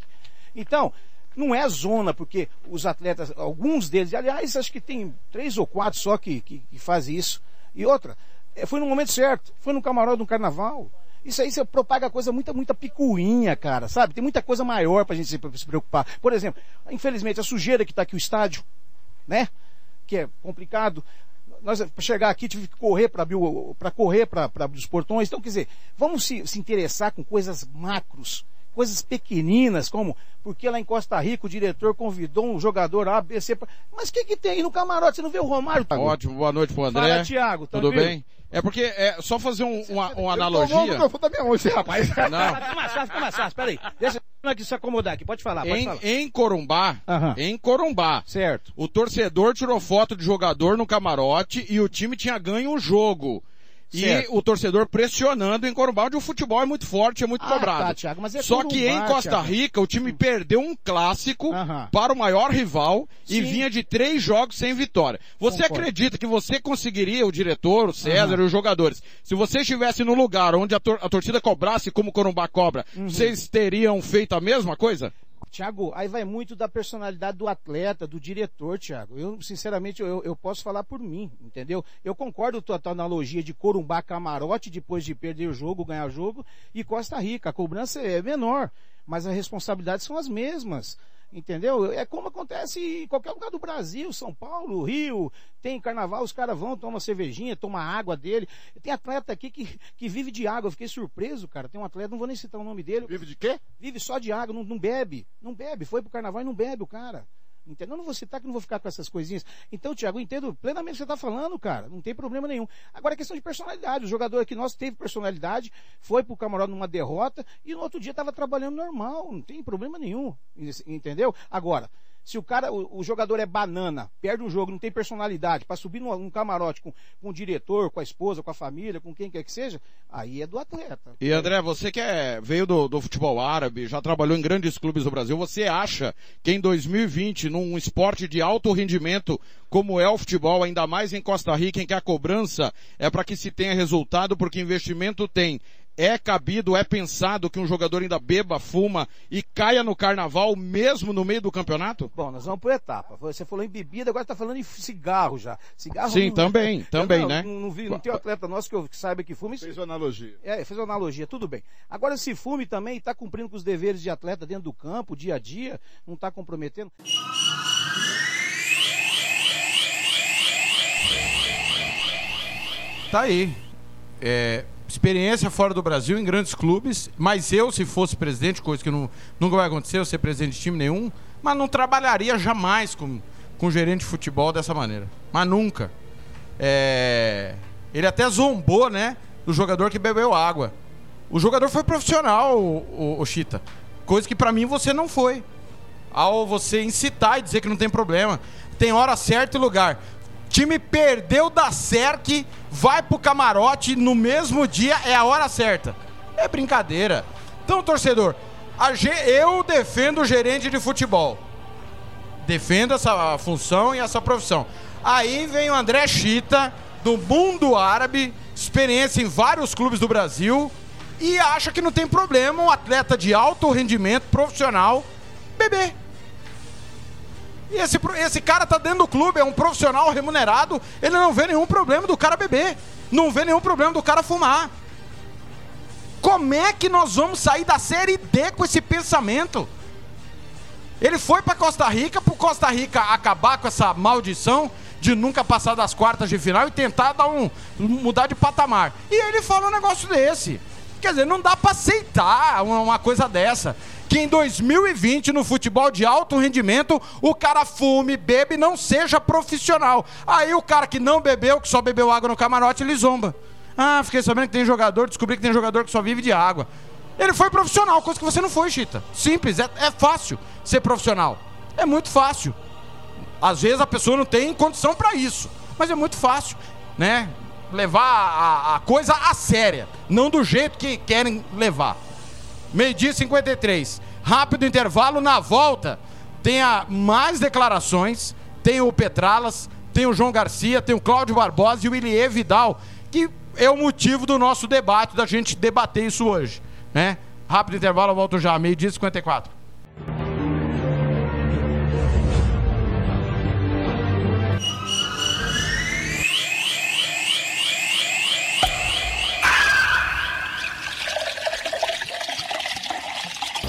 Então, não é zona, porque os atletas, alguns deles, aliás, acho que tem três ou quatro só que, que, que fazem isso. E outra, é, foi no momento certo, foi no camarote do carnaval. Isso aí você propaga coisa, muita, muita picuinha, cara, sabe? Tem muita coisa maior pra gente se, se preocupar. Por exemplo, infelizmente, a sujeira que tá aqui o estádio, né? Que é complicado. Nós, para chegar aqui, tive que correr para para correr para abrir os portões. Então, quer dizer, vamos se, se interessar com coisas macros, coisas pequeninas, como porque lá em Costa Rica o diretor convidou um jogador A, B, C. Mas o que, que tem aí no camarote? Você não vê o Romário? Thiago? Ótimo, boa noite pro André. Fala, Thiago, Tudo tranquilo? bem? É porque, é, só fazer um- uma, uma o analogia. microfone da minha mão, esse rapaz. Não. Fica mais fácil, fica mais fácil, peraí. Deixa eu aqui se acomodar aqui, pode falar, pode Em, falar. em Corumbá, em Corumbá, certo. o torcedor tirou foto de jogador no camarote e o time tinha ganho o jogo. E Certo. o torcedor pressionando em Corumbá, onde o futebol é muito forte, é muito Ah, cobrado. tá, Thiago, é Só que em Costa Thiago. Rica, o time perdeu um clássico para o maior rival e Sim. vinha de três jogos sem vitória. Você Concordo. acredita que você conseguiria, o diretor, o César e os jogadores, se você estivesse no lugar onde a, tor- a torcida cobrasse como o Corumbá cobra, Uhum. vocês teriam feito a mesma coisa? Tiago, aí vai muito da personalidade do atleta, do diretor, Tiago. Eu, sinceramente, eu, eu posso falar por mim, entendeu? Eu concordo com a tua analogia de Corumbá camarote depois de perder o jogo, ganhar o jogo, e Costa Rica. A cobrança é menor, mas as responsabilidades são as mesmas. Entendeu? É como acontece em qualquer lugar do Brasil, São Paulo, Rio, tem carnaval, os caras vão, tomam cervejinha, tomam água dele. Tem atleta aqui que, que vive de água, eu fiquei surpreso, cara. Tem um atleta, não vou nem citar o nome dele. Vive de quê? Vive só de água, não, não bebe. Não bebe, foi pro carnaval e não bebe o cara. Entendeu? Eu não vou citar que não vou ficar com essas coisinhas. Então, Thiago, eu entendo plenamente o que você está falando, cara. Não tem problema nenhum. Agora, é questão de personalidade. O jogador aqui nosso teve personalidade, foi pro camarote numa derrota e no outro dia estava trabalhando normal. Não tem problema nenhum. Entendeu? Agora, se o cara, o, o jogador é banana, perde um jogo, não tem personalidade, para subir num, num camarote com, com o diretor, com a esposa, com a família, com quem quer que seja, aí é do atleta. E André, você que é, veio do, do futebol árabe, já trabalhou em grandes clubes do Brasil, você acha que em 2020, num esporte de alto rendimento como é o futebol, ainda mais em Costa Rica, em que a cobrança é para que se tenha resultado, porque investimento tem, é cabido, é pensado que um jogador ainda beba, fuma e caia no carnaval mesmo no meio do campeonato? Bom, nós vamos por etapa. Você falou em bebida, agora está falando em cigarro já. Cigarro Sim, não- também, Eu também, não, né? Não, não vi, não tem um atleta nosso que, eu, que saiba que fume. Fez uma analogia. É, fez uma analogia, tudo bem. Agora, se fume também está cumprindo com os deveres de atleta dentro do campo, dia a dia, não está comprometendo. Tá aí. É, experiência fora do Brasil em grandes clubes, mas eu, se fosse presidente, coisa que não, nunca vai acontecer, eu ser presidente de time nenhum, mas não trabalharia jamais com, com gerente de futebol dessa maneira. Mas nunca. É, ele até zombou, né? Do jogador que bebeu água. O jogador foi profissional, o, o, Chita. Coisa que pra mim você não foi. Ao você incitar e dizer que não tem problema. Tem hora certa e lugar. Time perdeu da SERC, vai pro camarote no mesmo dia, é a hora certa. É brincadeira. Então, torcedor, eu defendo o gerente de futebol. Defendo essa função e essa profissão. Aí vem o André Chita, do mundo árabe, experiência em vários clubes do Brasil, e acha que não tem problema um atleta de alto rendimento profissional beber. E esse, esse cara tá dentro do clube, é um profissional remunerado, ele não vê nenhum problema do cara beber. Não vê nenhum problema do cara fumar. Como é que nós vamos sair da Série D com esse pensamento? Ele foi para Costa Rica, pro Costa Rica acabar com essa maldição de nunca passar das quartas de final e tentar dar um mudar de patamar. E ele fala um negócio desse. Quer dizer, não dá para aceitar uma, uma coisa dessa. Que em 2020, no futebol de alto rendimento, o cara fume, bebe não seja profissional. Aí o cara que não bebeu, que só bebeu água no camarote, ele zomba. Ah, fiquei sabendo que tem jogador, descobri que tem jogador que só vive de água. Ele foi profissional, coisa que você não foi, Chita. Simples, é, é fácil ser profissional. É muito fácil. Às vezes a pessoa não tem condição para isso, mas é muito fácil, né? Levar a, a coisa a séria, não do jeito que querem levar. Meio-dia e 53. Rápido intervalo na volta. Tenha mais declarações. Tem o Petralas, tem o João Garcia, tem o Cláudio Barbosa e o Ilie Vidal, que é o motivo do nosso debate, da gente debater isso hoje. Né? Rápido intervalo, eu volto já. Meio-dia e 54.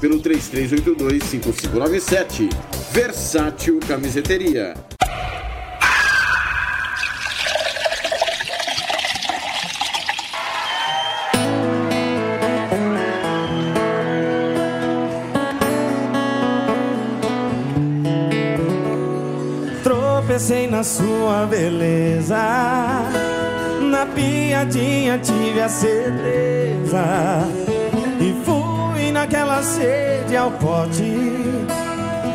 pelo 33825597 Versátil Camiseteria. Tropecei na sua beleza, na piadinha tive a certeza. Naquela sede ao pote.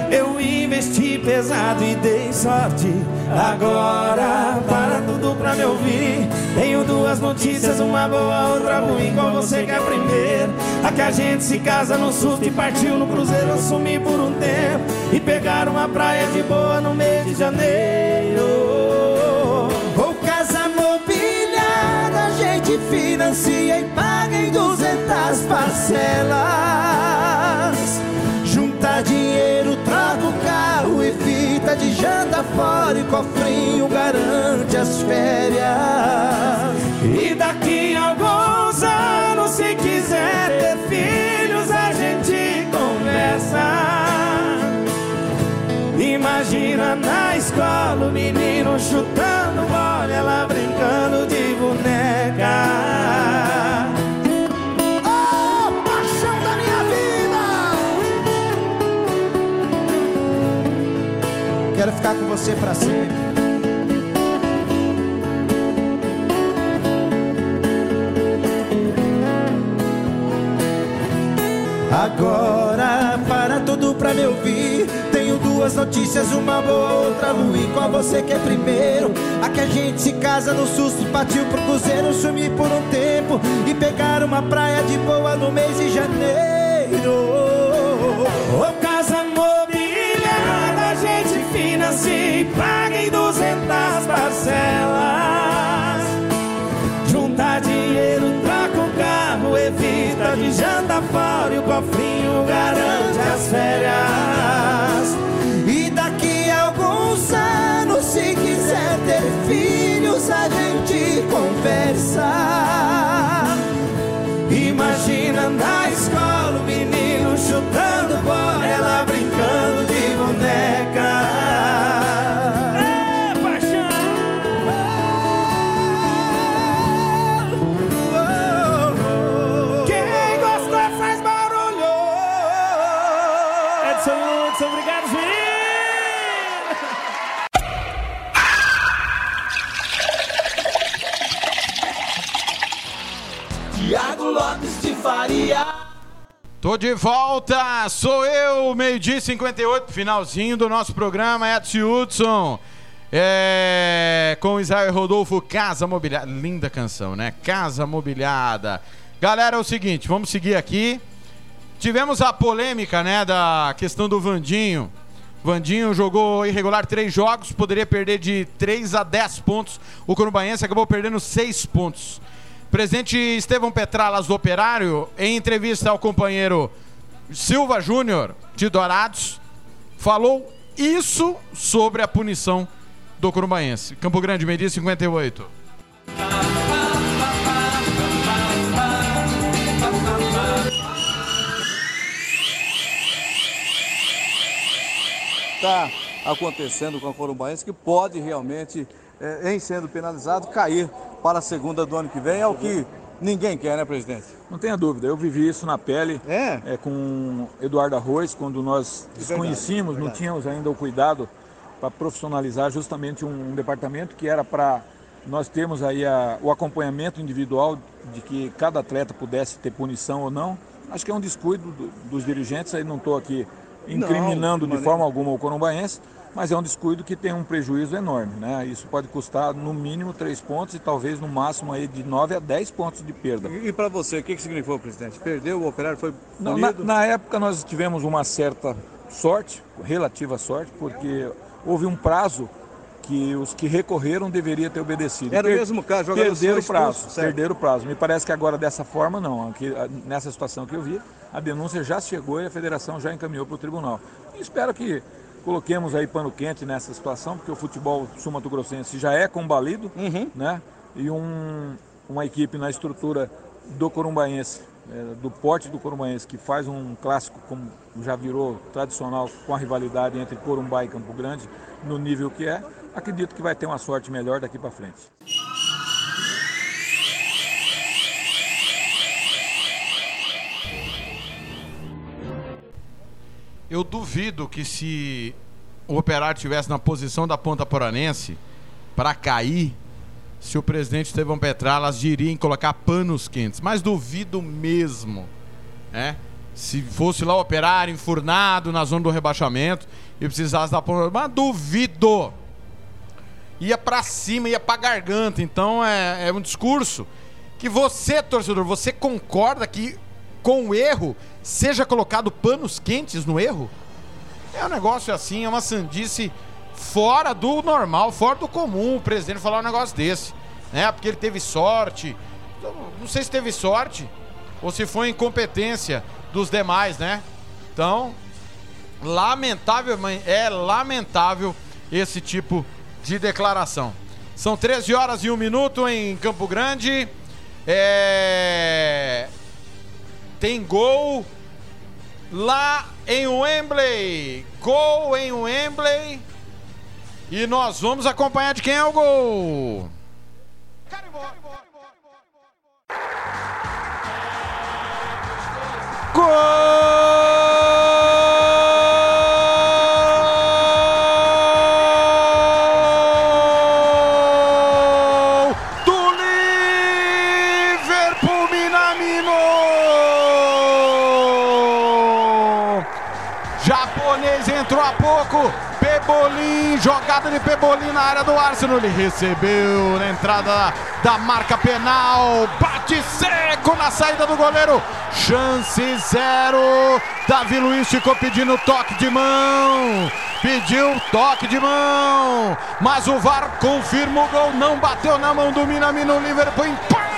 Eu investi pesado e dei sorte. Agora, para tudo pra me ouvir. Tenho duas notícias, uma boa, outra ruim. Qual você quer primeiro? A que a gente se casa no susto e partiu no cruzeiro. Eu sumi por um tempo e pegar uma praia de boa no mês de janeiro. Gente financia e paga em 200 parcelas. Junta dinheiro, troca o carro e fita de janta fora e cofrinho garante as férias. E daqui a alguns anos, se quiser ter filhos, a gente conversa. Imagina na escola o menino chutando bola, ela brincando de boneca. Quero ficar com você pra sempre. Agora, para tudo pra me ouvir. Tenho duas notícias, uma boa, outra ruim. Qual você quer primeiro? A que a gente se casa no susto, partiu pro cruzeiro, sumir por um tempo e pegar uma praia de boa no mês de janeiro. Ô gente financia e paga em 200 parcelas. Junta dinheiro, troca o carro, evita de janta fora e o cofrinho garante as férias. E daqui a alguns anos, se quiser ter filhos, a gente conversa. Imagina na escola Faria. Tô de volta, sou eu, meio-dia e 58, finalzinho do nosso programa, Edson Hudson. É, com Israel Rodolfo, Casa Mobiliada. Linda canção, né? Casa Mobiliada. Galera, é o seguinte, vamos seguir aqui. Tivemos a polêmica, né, da questão do Vandinho. Vandinho jogou irregular três jogos, poderia perder de 3 a 10 pontos. O Corumbaense acabou perdendo 6 pontos. Presidente Estevão Petralas do Operário, em entrevista ao companheiro Silva Júnior de Dourados, falou isso sobre a punição do Corumbaense. Campo Grande, meio-dia 58. está acontecendo com a Corumbaense que pode realmente, é, em sendo penalizado, cair para a segunda do ano que vem. É o que ninguém quer, né, presidente? Não tenha dúvida, eu vivi isso na pele é? com Eduardo Arroz, quando nós desconhecíamos, não tínhamos ainda o cuidado para profissionalizar justamente um, um departamento que era para nós termos aí a, o acompanhamento individual de que cada atleta pudesse ter punição ou não. Acho que é um descuido do, dos dirigentes, aí não estou aqui incriminando não, de forma alguma o corumbaense, mas é um descuido que tem um prejuízo enorme, né? Isso pode custar no mínimo três pontos e talvez no máximo aí de 9 a 10 pontos de perda. E, e para você, o que, que significou, presidente? Perdeu, o operário foi Não, na, na, época nós tivemos uma certa sorte, relativa sorte, porque houve um prazo que os que recorreram deveriam ter obedecido. Era o mesmo caso, jogadores perderam o prazo, perderam o prazo. Me parece que agora dessa forma não, aqui, nessa situação que eu vi, a denúncia já chegou e a federação já encaminhou para o tribunal. E espero que coloquemos aí pano quente nessa situação, porque o futebol sul-mato-grossense já é combalido, uhum. né? E um, uma equipe na estrutura do Corumbaense, é, do porte do Corumbaense, que faz um clássico como já virou tradicional com a rivalidade entre Corumbá e Campo Grande, no nível que é, acredito que vai ter uma sorte melhor daqui para frente. Eu duvido que se o Operário tivesse na posição da Ponta Poranense para cair, se o presidente Estevão Petralas diria em colocar panos quentes. Mas duvido mesmo, né? Se fosse lá o Operário enfurnado na zona do rebaixamento e precisasse da ponta, mas duvido. Ia para cima, ia para garganta. Então é, é um discurso que você, torcedor, você concorda que com o erro seja colocado panos quentes no erro? É um negócio assim, é uma sandice fora do normal, fora do comum o presidente falar um negócio desse. Né? Porque ele teve sorte. Não sei se teve sorte ou se foi incompetência dos demais, né? Então, lamentável, é lamentável esse tipo de declaração. São 13 horas e 1 minuto em Campo Grande. É tem gol lá em Wembley. Gol em Wembley. E nós vamos acompanhar de quem é o gol. Gol! Pebolim, jogada de Pebolim na área do Arsenal. Ele recebeu na entrada da marca penal. Bate seco na saída do goleiro. Chance zero. Davi Luiz ficou pedindo toque de mão. Pediu toque de mão. Mas o VAR confirma o gol. Não bateu na mão do Minamino. Liverpool empata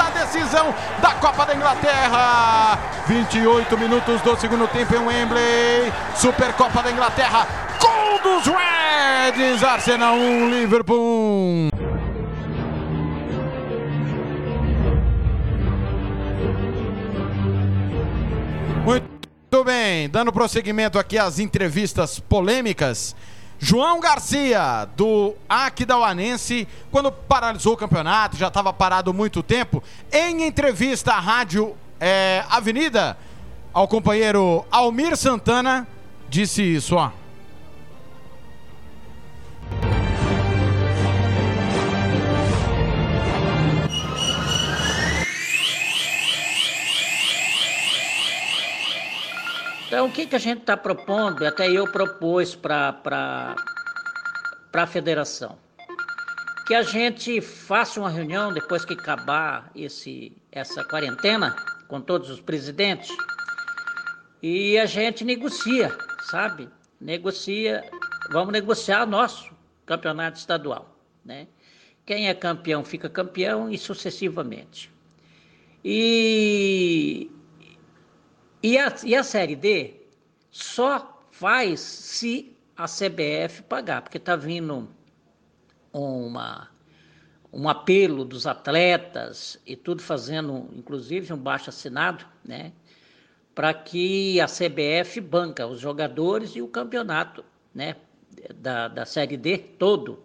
a decisão da Copa da Inglaterra. 28 minutos do segundo tempo em Wembley. Supercopa da Inglaterra. Gol dos Reds! Arsenal 1, Liverpool 1. Muito bem, dando prosseguimento aqui às entrevistas polêmicas. João Garcia, do Aquidauanense, quando paralisou o campeonato, já estava parado muito tempo, em entrevista à Rádio é, Avenida, ao companheiro Almir Santana, disse isso, ó. O que, que a gente está propondo, até eu propus para a federação? Que a gente faça uma reunião depois que acabar esse, essa quarentena com todos os presidentes e a gente negocia, sabe? Negocia, vamos negociar nosso campeonato estadual, né? Quem é campeão fica campeão e sucessivamente. E, e, a, e a Série D só faz se a CBF pagar, porque está vindo uma, um apelo dos atletas e tudo fazendo, inclusive, um baixo assinado, né? Para que a CBF banca os jogadores e o campeonato, né? Da, da Série D todo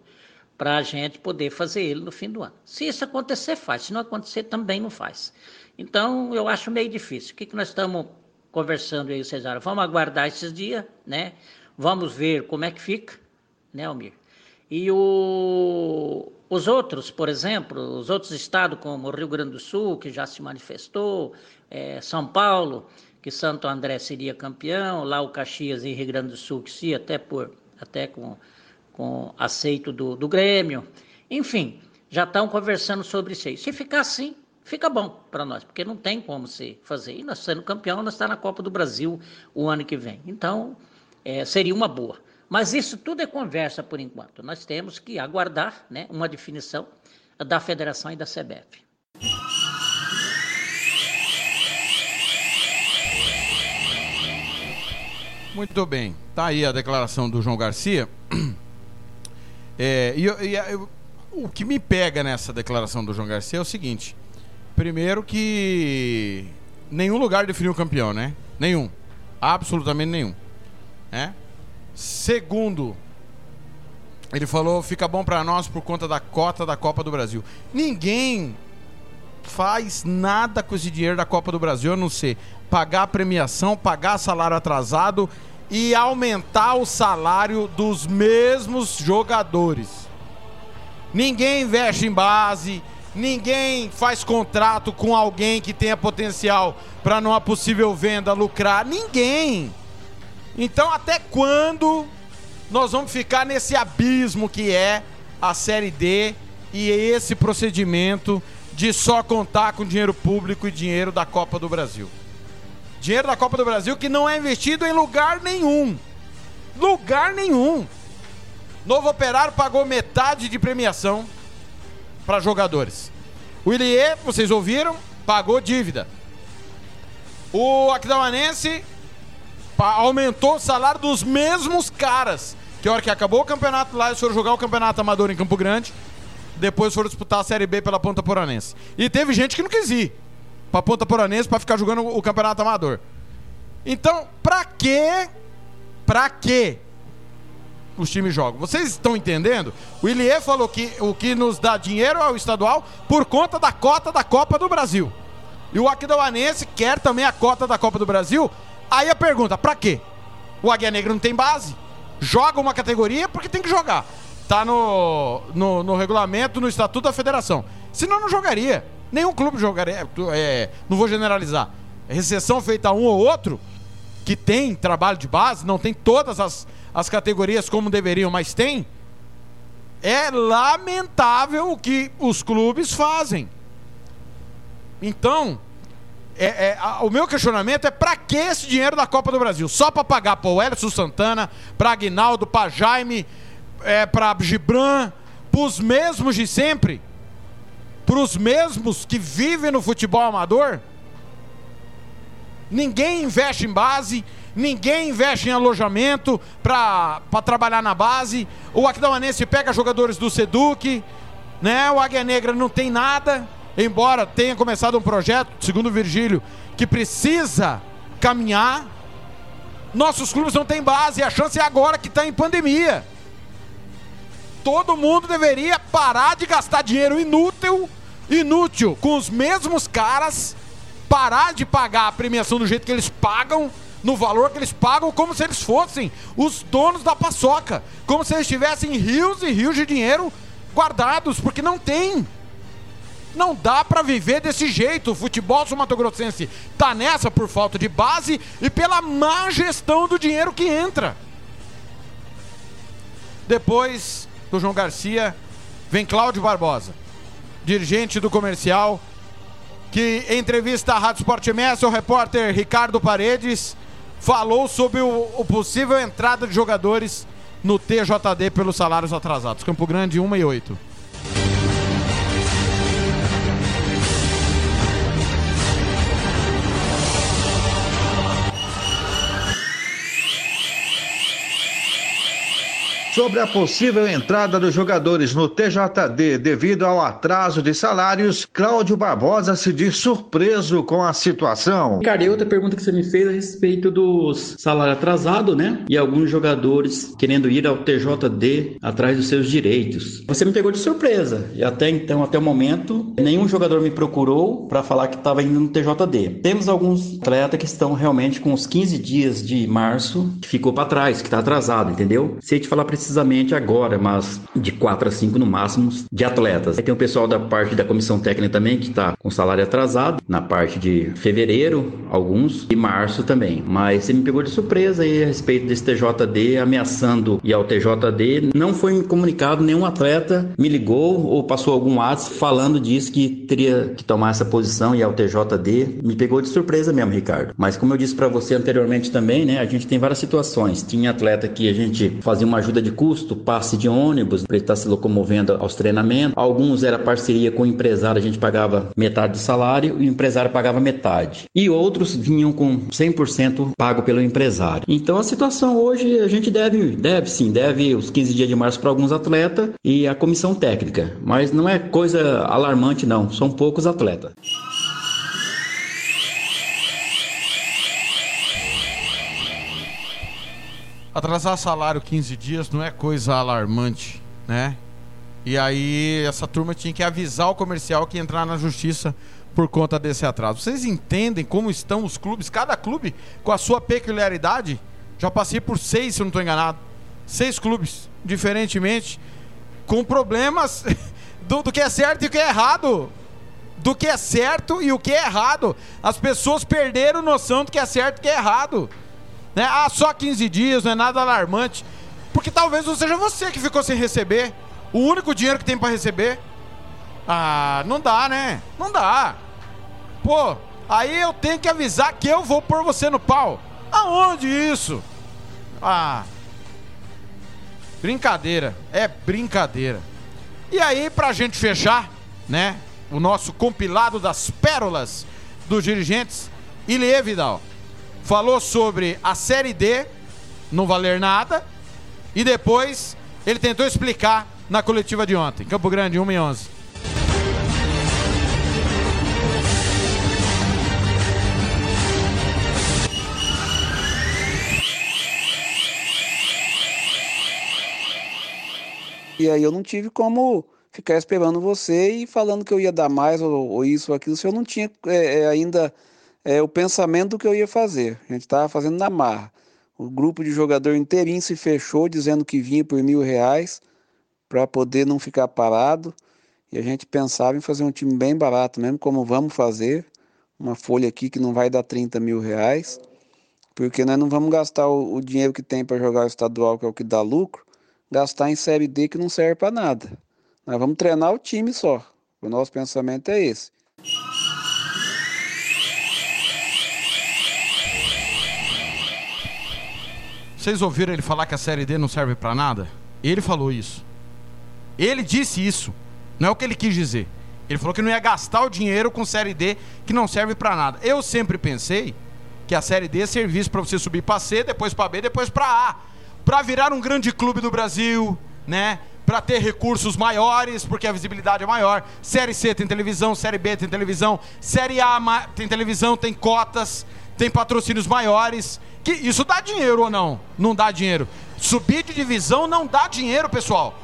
para a gente poder fazer ele no fim do ano. Se isso acontecer, faz. Se não acontecer, também não faz. Então, eu acho meio difícil. O que, que nós estamos conversando aí, Cesário? Vamos aguardar esses dias, né? Vamos ver como é que fica, né, Almir? E o, os outros, por exemplo, os outros estados, como o Rio Grande do Sul, que já se manifestou, é, São Paulo, que Santo André seria campeão, lá o Caxias e Rio Grande do Sul, que se até por até com com aceito do, do Grêmio. Enfim, já estão conversando sobre isso aí. Se ficar assim, fica bom para nós, porque não tem como se fazer. E nós sendo campeão, nós está na Copa do Brasil o ano que vem. Então, é, seria uma boa. Mas isso tudo é conversa por enquanto. Nós temos que aguardar né, uma definição da federação e da CBF. Muito bem. Tá aí a declaração do João Garcia. É, e, e o que me pega nessa declaração do João Garcia é o seguinte: primeiro, que nenhum lugar definiu o campeão, né? Nenhum. Absolutamente nenhum. Né? Segundo, ele falou: fica bom para nós por conta da cota da Copa do Brasil. Ninguém faz nada com esse dinheiro da Copa do Brasil a não ser pagar a premiação, pagar salário atrasado e aumentar o salário dos mesmos jogadores. Ninguém investe em base, ninguém faz contrato com alguém que tenha potencial para numa possível venda lucrar, ninguém. Então, até quando nós vamos ficar nesse abismo que é a Série D e esse procedimento de só contar com dinheiro público e dinheiro da Copa do Brasil? Dinheiro da Copa do Brasil que não é investido em lugar nenhum. Lugar nenhum. Novo Operário pagou metade de premiação para jogadores. O Ilie, vocês ouviram, pagou dívida. O Aquidauanense aumentou o salário dos mesmos caras. Que hora que acabou o campeonato lá, eles foram jogar o campeonato amador em Campo Grande. Depois foram disputar a Série B pela Ponta Poranense. E teve gente que não quis ir pra Ponta Poranense pra ficar jogando o campeonato amador. Então, pra quê? Pra quê? Os times jogam. Vocês estão entendendo? O Ilie falou que o que nos dá dinheiro é o estadual por conta da cota da Copa do Brasil. E o Aquidauanense quer também a cota da Copa do Brasil. Aí a pergunta, pra quê? O Águia Negra não tem base? Joga uma categoria porque tem que jogar. Tá no, no, no regulamento, no estatuto da federação. Senão não jogaria. Nenhum clube jogaria. É, não vou generalizar. Exceção feita a um ou outro que tem trabalho de base, não tem todas as, as categorias como deveriam, mas tem. É lamentável o que os clubes fazem. Então, é, é, a, o meu questionamento é para que esse dinheiro da Copa do Brasil? Só para pagar para o Elson Santana, para Aguinaldo, para Jaime, é, para Gibran, para os mesmos de sempre? para os mesmos que vivem no futebol amador? Ninguém investe em base, ninguém investe em alojamento para trabalhar na base. O Aquidauanense pega jogadores do Seduc, né? O Águia Negra não tem nada, embora tenha começado um projeto, segundo o Virgílio, que precisa caminhar. Nossos clubes não têm base, a chance é agora que está em pandemia todo mundo deveria parar de gastar dinheiro inútil, inútil, com os mesmos caras, parar de pagar a premiação do jeito que eles pagam, no valor que eles pagam, como se eles fossem os donos da paçoca, como se eles tivessem rios e rios de dinheiro guardados, porque não tem. Não dá pra viver desse jeito. O futebol sul-mato-grossense tá nessa por falta de base e pela má gestão do dinheiro que entra. Depois do João Garcia, vem Cláudio Barbosa, dirigente do comercial, que entrevista à Rádio Sport MS, o repórter Ricardo Paredes falou sobre o, o possível entrada de jogadores no TJD pelos salários atrasados. Campo Grande 1 e 8. Sobre a possível entrada dos jogadores no TJD devido ao atraso de salários, Cláudio Barbosa se diz surpreso com a situação. Cara, e outra pergunta que você me fez a respeito dos salários atrasados, né? E alguns jogadores querendo ir ao TJD atrás dos seus direitos. Você me pegou de surpresa. E até então, até o momento, nenhum jogador me procurou para falar que estava indo no TJD. Temos alguns atletas que estão realmente com os 15 dias de março que ficou para trás, que está atrasado, entendeu? Sei te falar precisamente agora, mas de 4 a 5 no máximo de atletas. Aí tem o pessoal da parte da comissão técnica também que está com salário atrasado, na parte de fevereiro, alguns, e março também. Mas você me pegou de surpresa aí a respeito desse TJD ameaçando ir ao TJD. Não foi comunicado, nenhum atleta me ligou ou passou algum WhatsApp falando disso que teria que tomar essa posição e ao TJD. Me pegou de surpresa mesmo, Ricardo. Mas como eu disse para você anteriormente também, né, a gente tem várias situações. Tinha atleta que a gente fazia uma ajuda de custo, passe de ônibus, para ele estar se locomovendo aos treinamentos. Alguns era parceria com o empresário, a gente pagava metade do salário e o empresário pagava metade. E outros vinham com 100% pago pelo empresário. Então a situação hoje a gente deve, deve sim, deve os 15 dias de março para alguns atletas e a comissão técnica. Mas não é coisa alarmante não, são poucos atletas. Atrasar salário 15 dias não é coisa alarmante, né? E aí essa turma tinha que avisar o comercial que ia entrar na justiça por conta desse atraso. Vocês entendem como estão os clubes, cada clube com a sua peculiaridade? Já passei por seis, se não estou enganado. Seis clubes, diferentemente, com problemas do, do que é certo e o que é errado. Do que é certo e o que é errado. As pessoas perderam noção do que é certo e o que é errado. Né? Ah, só 15 dias, não é nada alarmante. Porque talvez não seja você que ficou sem receber. O único dinheiro que tem para receber. Ah, não dá, né? Não dá. Pô, aí eu tenho que avisar que eu vou pôr você no pau. Aonde isso? Ah. Brincadeira. É brincadeira. E aí, pra gente fechar, né? O nosso compilado das pérolas dos dirigentes, Ilie Vidal falou sobre a Série D não valer nada e depois ele tentou explicar na coletiva de ontem. Campo Grande, 1 e 11. E aí eu não tive como ficar esperando você e falando que eu ia dar mais ou, ou isso ou aquilo, se eu não tinha é, é, ainda é, o pensamento do que eu ia fazer. A gente estava fazendo na marra. O grupo de jogador inteirinho se fechou, dizendo que vinha por mil reais para poder não ficar parado. E a gente pensava em fazer um time bem barato mesmo, como vamos fazer. Uma folha aqui que não vai dar 30 mil reais, porque nós não vamos gastar o, o dinheiro que tem para jogar o estadual, que é o que dá lucro, gastar em Série D que não serve para nada. Nós vamos treinar o time só. O nosso pensamento é esse. Vocês ouviram ele falar que a série D não serve para nada? Ele falou isso. Ele disse isso. Não é o que ele quis dizer. Ele falou que não ia gastar o dinheiro com série D que não serve para nada. Eu sempre pensei que a série D servisse para você subir para C, depois para B, depois para A, para virar um grande clube do Brasil, né? Para ter recursos maiores, porque a visibilidade é maior. Série C tem televisão, série B tem televisão, série A tem televisão, tem cotas, tem patrocínios maiores. Que isso dá dinheiro ou não? Não dá dinheiro. Subir de divisão não dá dinheiro, pessoal.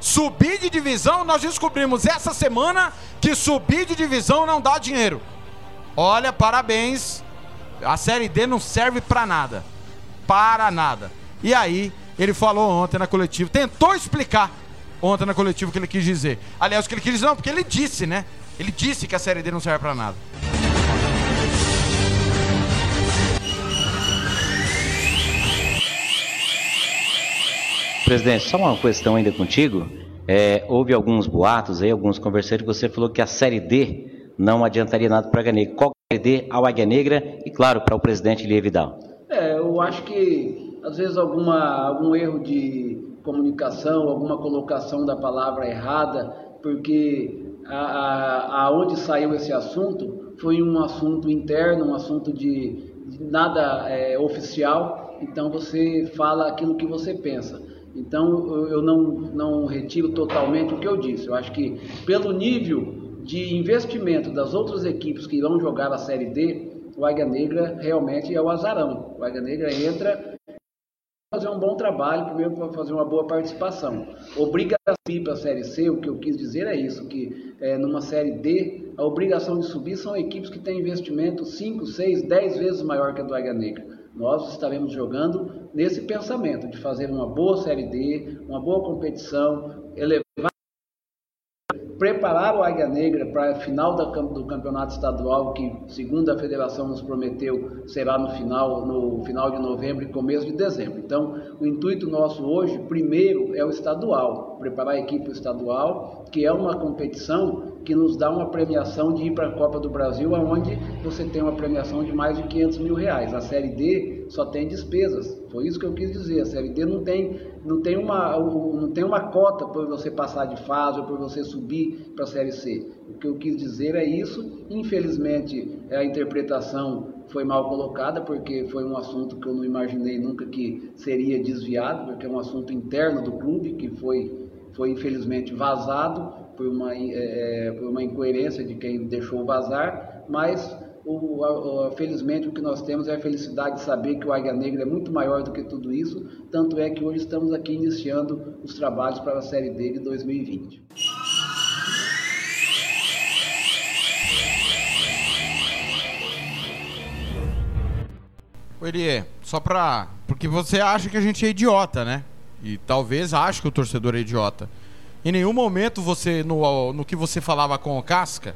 Subir de divisão, nós descobrimos essa semana que subir de divisão não dá dinheiro. Olha, parabéns. A série D não serve para nada. Para nada. E aí, ele falou ontem na coletiva, tentou explicar ontem na coletiva o que ele quis dizer. Aliás, o que ele quis dizer, não, porque ele disse, né? Ele disse que a Série D não serve pra nada. Presidente, só uma questão ainda contigo. É, houve alguns boatos aí, alguns converseiros, você falou que a Série D não adiantaria nada para a Águia Negra. Qual que é a Série D ao Águia Negra e, claro, para o presidente Lia Vidal? É, eu acho que às vezes alguma, algum erro de comunicação, alguma colocação da palavra errada, porque aonde saiu esse assunto foi um assunto interno, um assunto de, de nada é, oficial, então você fala aquilo que você pensa. Então eu não, não retiro totalmente o que eu disse. Eu acho que pelo nível de investimento das outras equipes que irão jogar a Série D, o Águia Negra realmente é o azarão. O Águia Negra entra fazer um bom trabalho, primeiro para fazer uma boa participação. Obriga a subir para a Série C, o que eu quis dizer é isso, que é, numa Série D, a obrigação de subir são equipes que têm investimento 5, 6, 10 vezes maior que a do Águia Negra. Nós estaremos jogando nesse pensamento de fazer uma boa Série D, uma boa competição, elevar preparar o Águia Negra para a final do campeonato estadual, que, segundo a federação nos prometeu, será no final, no final de novembro e começo de dezembro. Então, o intuito nosso hoje, primeiro, é o estadual, preparar a equipe estadual, que é uma competição que nos dá uma premiação de ir para a Copa do Brasil, onde você tem uma premiação de mais de 500 mil reais. A Série D só tem despesas. Foi isso que eu quis dizer. A D não tem, não tem, uma, não tem uma cota por você passar de fase ou por você subir para a Série C. O que eu quis dizer é isso. Infelizmente, a interpretação foi mal colocada, porque foi um assunto que eu não imaginei nunca que seria desviado, porque é um assunto interno do clube que foi, foi infelizmente vazado por uma, é, é, por uma incoerência de quem deixou vazar, mas o, a, felizmente o que nós temos é a felicidade de saber que o Águia Negra é muito maior do que tudo isso, tanto é que hoje estamos aqui iniciando os trabalhos para a Série D de 2020. Elie, só pra. Porque você acha que a gente é idiota, né? E talvez ache que o torcedor é idiota. Em nenhum momento você, no, no que você falava com o Casca,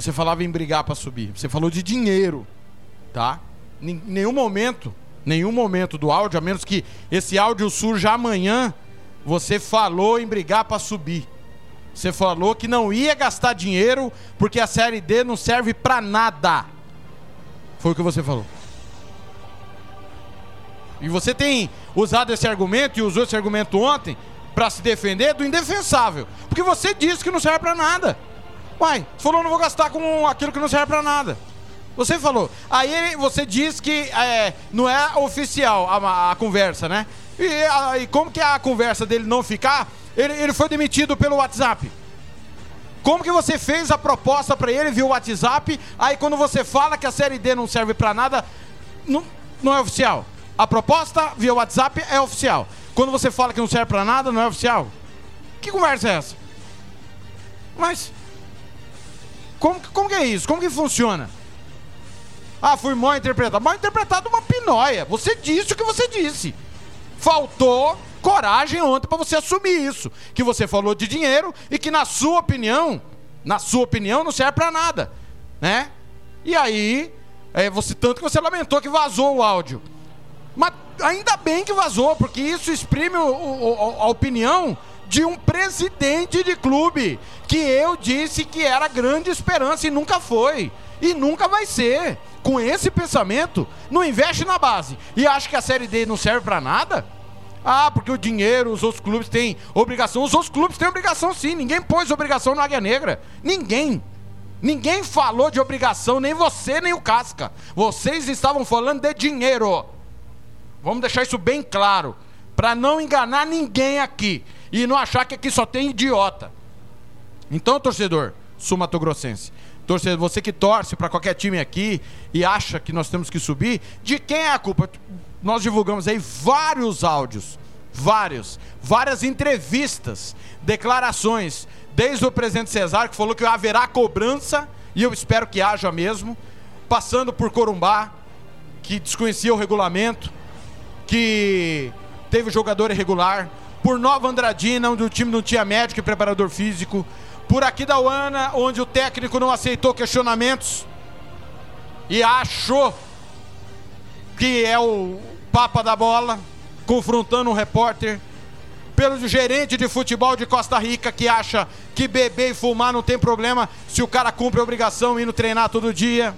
você falava em brigar para subir. Você falou de dinheiro, tá? Em nenhum momento, nenhum momento do áudio, a menos que esse áudio surja amanhã, você falou em brigar para subir. Você falou que não ia gastar dinheiro porque a série D não serve para nada. Foi o que você falou. E você tem usado esse argumento e usou esse argumento ontem para se defender do indefensável. Porque você disse que não serve para nada. Uai, você falou não vou gastar com aquilo que não serve para nada. Você falou. Aí você diz que é, não é oficial a, a conversa, né? E, a, e, como que a conversa dele não ficar? Ele, ele foi demitido pelo WhatsApp. Como que você fez a proposta para ele via WhatsApp? Aí quando você fala que a série D não serve para nada, não, não é oficial. A proposta via WhatsApp é oficial. Quando você fala que não serve para nada, não é oficial. Que conversa é essa? Mas como, como que é isso? Como que funciona? Ah, fui mal interpretado. Mal interpretado uma pinóia. Você disse o que você disse. Faltou coragem ontem para você assumir isso. Que você falou de dinheiro e que na sua opinião, na sua opinião, não serve para nada, né? E aí, é, você tanto que você lamentou que vazou o áudio. Mas ainda bem que vazou, porque isso exprime o, o, a opinião de um presidente de clube que eu disse que era grande esperança e nunca foi. E nunca vai ser. Com esse pensamento, não investe na base e acha que a Série D não serve para nada? Ah, porque o dinheiro, os outros clubes têm obrigação. Os outros clubes têm obrigação sim. Ninguém pôs obrigação na Águia Negra. Ninguém. Ninguém falou de obrigação, nem você, nem o Casca. Vocês estavam falando de dinheiro. Vamos deixar isso bem claro, para não enganar ninguém aqui e não achar que aqui só tem idiota. Então, torcedor, sumatogrossense, torcedor, você que torce para qualquer time aqui e acha que nós temos que subir, de quem é a culpa? Nós divulgamos aí vários áudios, vários, várias entrevistas, declarações, desde o presidente Cesar que falou que haverá cobrança e eu espero que haja mesmo, passando por Corumbá, que desconhecia o regulamento, que teve jogador irregular, por Nova Andradina, onde o time não tinha médico e preparador físico, por aqui da Uana, onde o técnico não aceitou questionamentos e achou que é o papa da bola, confrontando um repórter, pelo gerente de futebol de Costa Rica que acha que beber e fumar não tem problema se o cara cumpre a obrigação indo treinar todo dia.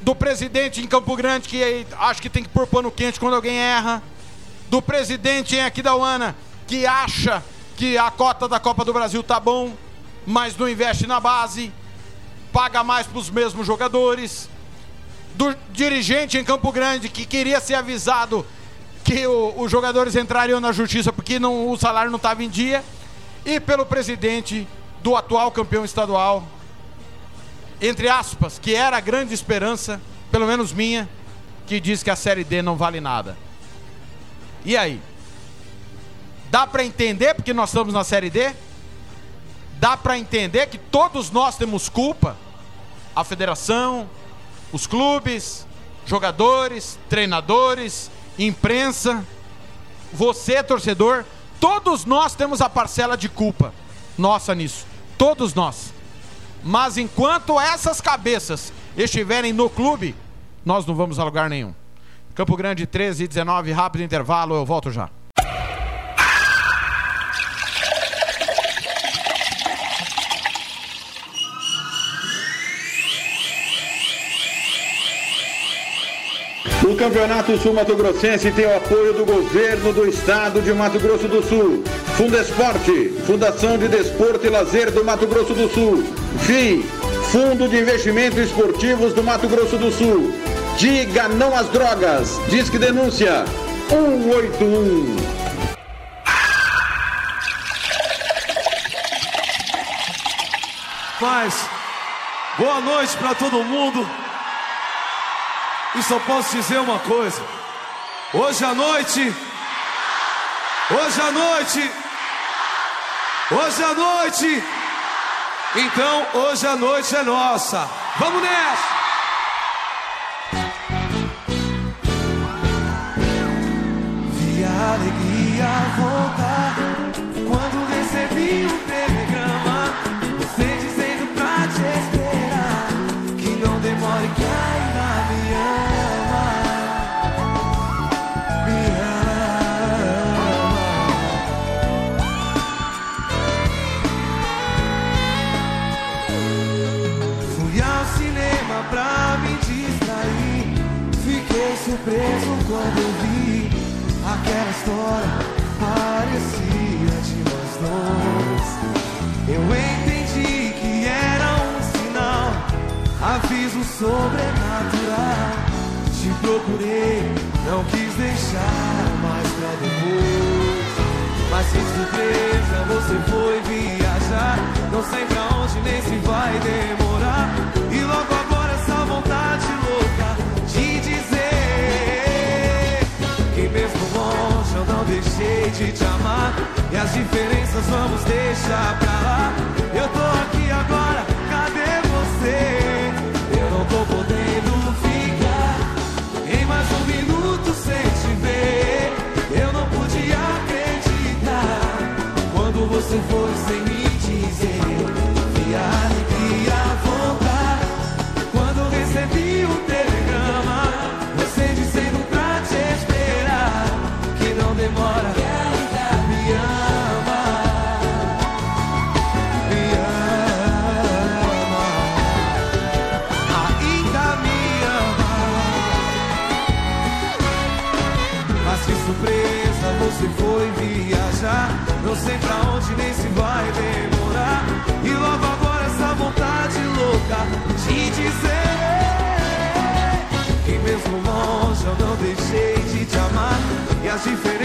Do presidente em Campo Grande que acha que tem que pôr pano quente quando alguém erra. Do presidente em Aquidauana que acha que a cota da Copa do Brasil tá bom, mas não investe na base, paga mais para os mesmos jogadores. Do dirigente em Campo Grande que queria ser avisado que o, os jogadores entrariam na justiça porque não, o salário não estava em dia. E pelo presidente do atual campeão estadual, entre aspas, que era a grande esperança, pelo menos minha, que diz que a Série D não vale nada. E aí? Dá para entender porque nós estamos na Série D? Dá para entender que todos nós temos culpa? A federação, os clubes, jogadores, treinadores, imprensa, você, torcedor, todos nós temos a parcela de culpa nossa nisso. Todos nós. Mas enquanto essas cabeças estiverem no clube, nós não vamos a lugar nenhum. Campo Grande 13 e 19, rápido intervalo, eu volto já. O Campeonato Sul Mato Grossense tem o apoio do governo do estado de Mato Grosso do Sul. Fundesporte, Fundação de Desporto e Lazer do Mato Grosso do Sul. FII, Fundo de Investimentos Esportivos do Mato Grosso do Sul. Diga não às drogas. Disque denúncia 181. Paz, boa noite para todo mundo. E só posso dizer uma coisa. Hoje à noite, hoje à noite, hoje à noite, então hoje à noite é nossa. Vamos nessa! Sobrenatural. Te procurei, não quis deixar mais pra depois. Mas sem surpresa você foi viajar. Não sei pra onde nem se vai demorar. E logo agora essa vontade louca de dizer que mesmo longe eu não deixei de te amar. E as diferenças vamos deixar pra lá. Quando você foi y feliz.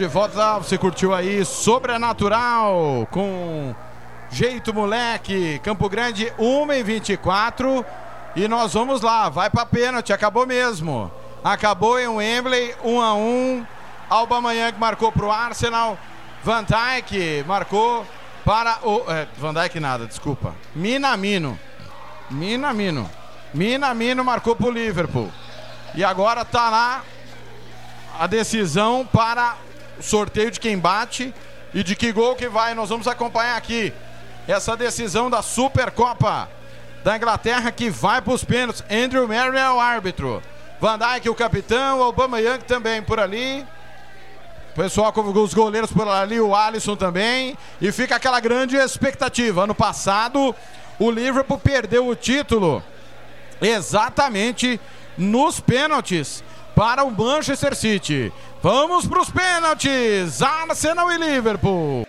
De volta. Você curtiu aí Sobrenatural com Jeito Moleque. Campo Grande 1 e 24. E nós vamos lá. Vai pra pênalti. Acabou mesmo. Acabou em Wembley 1 a 1. Alba Young marcou pro Arsenal. Van Dijk marcou para o. É, Van Dijk nada, desculpa. Minamino. Minamino. Minamino marcou pro Liverpool. E agora tá lá a decisão para o sorteio de quem bate e de que gol que vai. Nós vamos acompanhar aqui essa decisão da Supercopa da Inglaterra que vai para os pênaltis. Andrew Murray é o árbitro. Van Dijk, o capitão, Obama Young também por ali. O pessoal com os goleiros por ali, o Alisson também. E fica aquela grande expectativa. Ano passado, o Liverpool perdeu o título exatamente nos pênaltis para o Manchester City. Vamos para os pênaltis. Arsenal e Liverpool.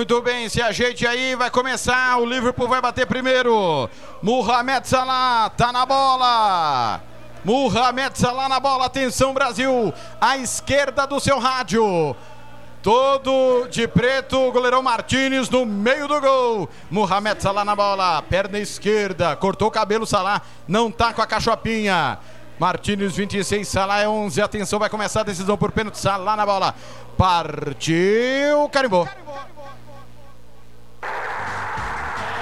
Muito bem, se ajeite aí, vai começar. O Liverpool vai bater primeiro. Mohamed Salah tá na bola. Mohamed Salah na bola. Atenção, Brasil. À esquerda do seu rádio. Todo de preto, goleirão Martinez no meio do gol. Mohamed Salah na bola, perna esquerda, cortou o cabelo, Salah não tá com a cachopinha. Martinez 26, Salah é 11. Atenção, vai começar a decisão por pênalti. Salah na bola. Partiu, carimbou.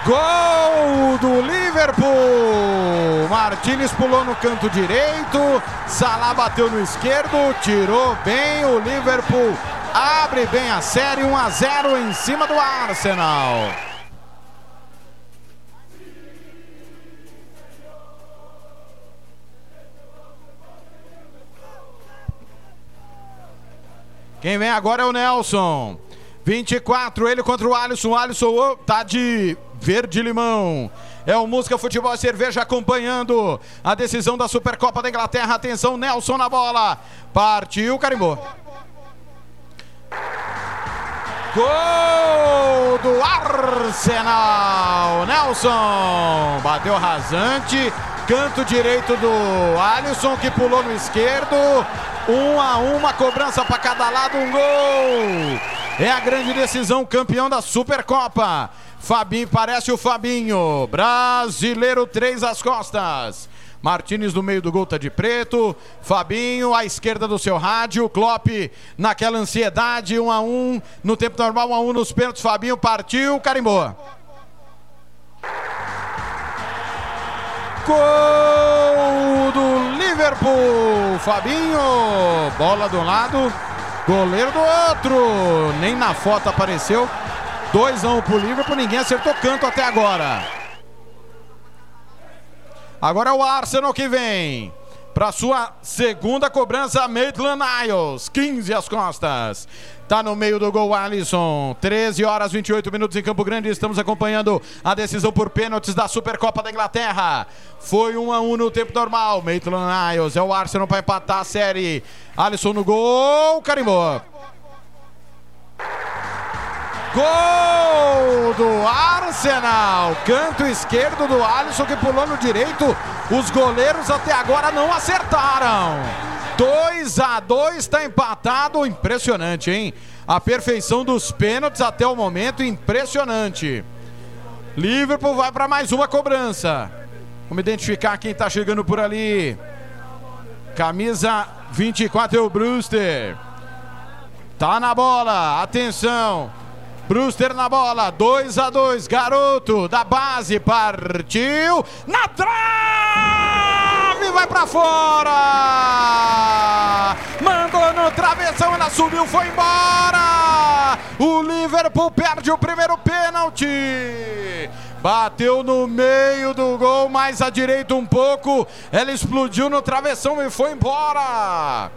Gol do Liverpool! Martinez pulou no canto direito, Salah bateu no esquerdo, tirou bem o Liverpool. Abre bem a série, 1 a 0 em cima do Arsenal. Quem vem agora é o Nelson. 24, ele contra o Alisson. O Alisson tá de verde limão. É o Música Futebol e Cerveja acompanhando a decisão da Supercopa da Inglaterra. Atenção, Nelson na bola. Partiu, carimbou. Gol do Arsenal. Nelson bateu rasante. Canto direito do Alisson que pulou no esquerdo. Um a uma, cobrança para cada lado, um gol. É a grande decisão, campeão da Supercopa. Fabinho, parece o Fabinho. Brasileiro 3 às costas. Martinez no meio do gol tá de preto. Fabinho à esquerda do seu rádio. Klopp naquela ansiedade, 1 um a 1 um, no tempo normal, 1 um a 1 um nos pênaltis. Fabinho partiu, carimbou. Gol do Liverpool. Fabinho, bola um lado, goleiro do outro. Nem na foto apareceu. 2 a 1 um pro Liverpool, ninguém acertou canto até agora. Agora é o Arsenal que vem. Para sua segunda cobrança, Maitland Niles, 15 às costas. Tá no meio do gol Alisson. 13 horas 28 minutos em Campo Grande. Estamos acompanhando a decisão por pênaltis da Supercopa da Inglaterra. Foi 1 a 1 no tempo normal. Maitland Niles é o Arsenal para empatar a série. Alisson no gol, carimbou. Gol do Arsenal! Canto esquerdo do Alisson que pulou no direito. Os goleiros até agora não acertaram. 2 a 2 está empatado. Impressionante, hein? A perfeição dos pênaltis até o momento, impressionante. Liverpool vai para mais uma cobrança. Vamos identificar quem está chegando por ali. Camisa 24 é o Brewster. Tá na bola, atenção. Brewster na bola, 2 a 2 garoto da base, partiu na trave, vai para fora. Mandou no travessão, ela subiu, foi embora. O Liverpool perde o primeiro pênalti. Bateu no meio do gol, mais à direita um pouco. Ela explodiu no travessão e foi embora.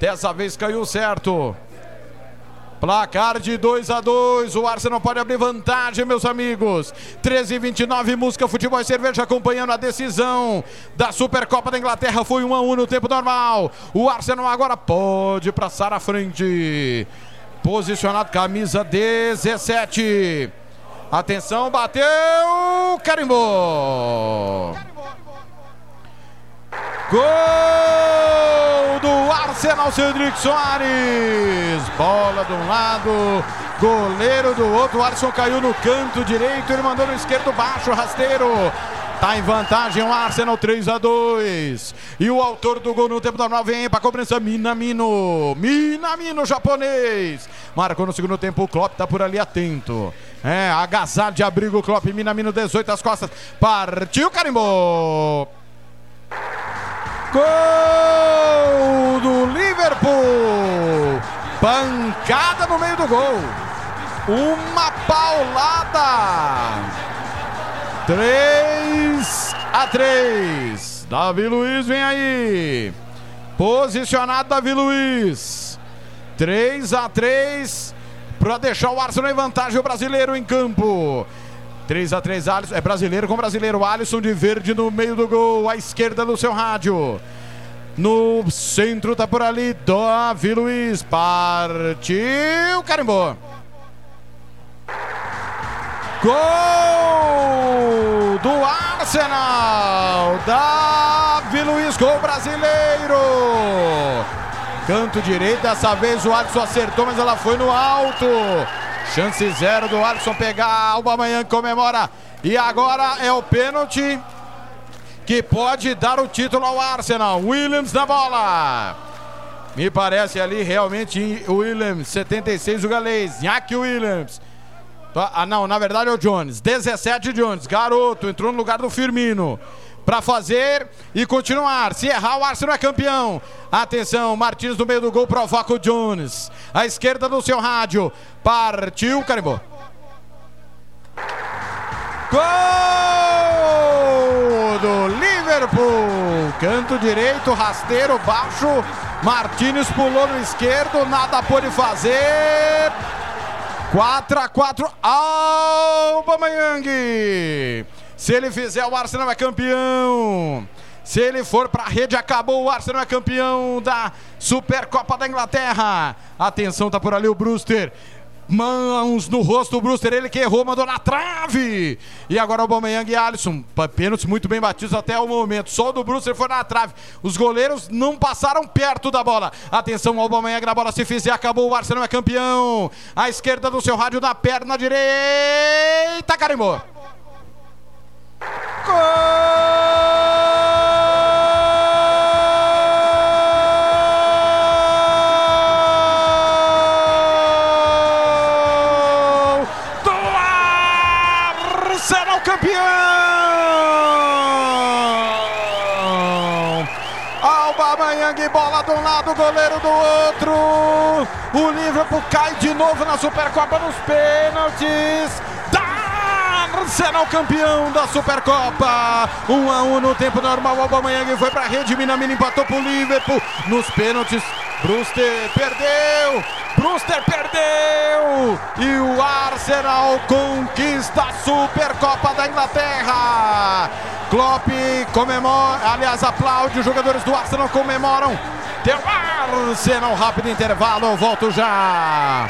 Dessa vez caiu certo. Placar de 2 a 2 O Arsenal pode abrir vantagem, meus amigos. 13 e 29 música, futebol e cerveja acompanhando a decisão da Supercopa da Inglaterra. Foi 1 a 1 no tempo normal. O Arsenal agora pode passar à frente. Posicionado, camisa 17. Atenção, bateu, carimbou. Gol do Arsenal Cedric Soares. Bola de um lado, goleiro do outro. O Alisson caiu no canto direito, ele mandou no esquerdo baixo, rasteiro. Tá em vantagem o Arsenal 3 a 2. E o autor do gol no tempo nova vem para cobrança Minamino. Minamino japonês. Marcou no segundo tempo o Klopp tá por ali atento. É, agasalho de abrigo Klopp Minamino 18 às costas. Partiu carimbou. Gol do Liverpool! Pancada no meio do gol. Uma paulada. 3 a 3. Davi Luiz vem aí. Posicionado Davi Luiz. 3 a 3 para deixar o Arsenal em vantagem o brasileiro em campo. 3 a 3 Alisson, é brasileiro com brasileiro. Alisson de verde no meio do gol, à esquerda do seu rádio. No centro tá por ali Davi Luiz. Partiu, carimbou. Gol do Arsenal. Davi Luiz, gol brasileiro. Canto direito, dessa vez o Alisson acertou, mas ela foi no alto. Chance zero do Alisson pegar. Alba Manhã comemora. E agora é o pênalti que pode dar o título ao Arsenal. Williams na bola. Me parece ali realmente Williams, 76 o galês. Nhaque Williams. Ah, não, na verdade é o Jones. 17 Jones, garoto, entrou no lugar do Firmino. Para fazer e continuar. Se errar, o Arsenal é campeão. Atenção, Martins no meio do gol provoca o Jones. À esquerda do seu rádio. Partiu, carimbou. Gol do Liverpool. Canto direito, rasteiro baixo. Martins pulou no esquerdo, nada pôde fazer. 4 a 4 Aubameyang. Se ele fizer, o Arsenal é campeão. Se ele for para a rede, acabou. O Arsenal é campeão da Supercopa da Inglaterra. Atenção, tá por ali o Brewster. Mãos no rosto do Brewster, ele que errou, mandou na trave. E agora o Aubameyang e Alisson, pênaltis muito bem batidos até o momento. Só o do Brewster foi na trave. Os goleiros não passaram perto da bola. Atenção, o Aubameyang na bola, se fizer, acabou. O Arsenal é campeão. À esquerda do seu rádio, na perna direita, carimbou. Gol do Arsenal campeão! Aubameyang, bola de um lado, goleiro do outro. O Liverpool cai de novo na Supercopa nos pênaltis. Arsenal campeão da Supercopa. 1 um a 1 um no tempo normal. Aubameyang foi para a rede. Minamino empatou para o Liverpool. Nos pênaltis, Brewster perdeu. Brewster perdeu. E o Arsenal conquista a Supercopa da Inglaterra. Klopp comemora, aliás, aplaude. Os jogadores do Arsenal comemoram. Deu Arsenal, rápido intervalo. Volto já.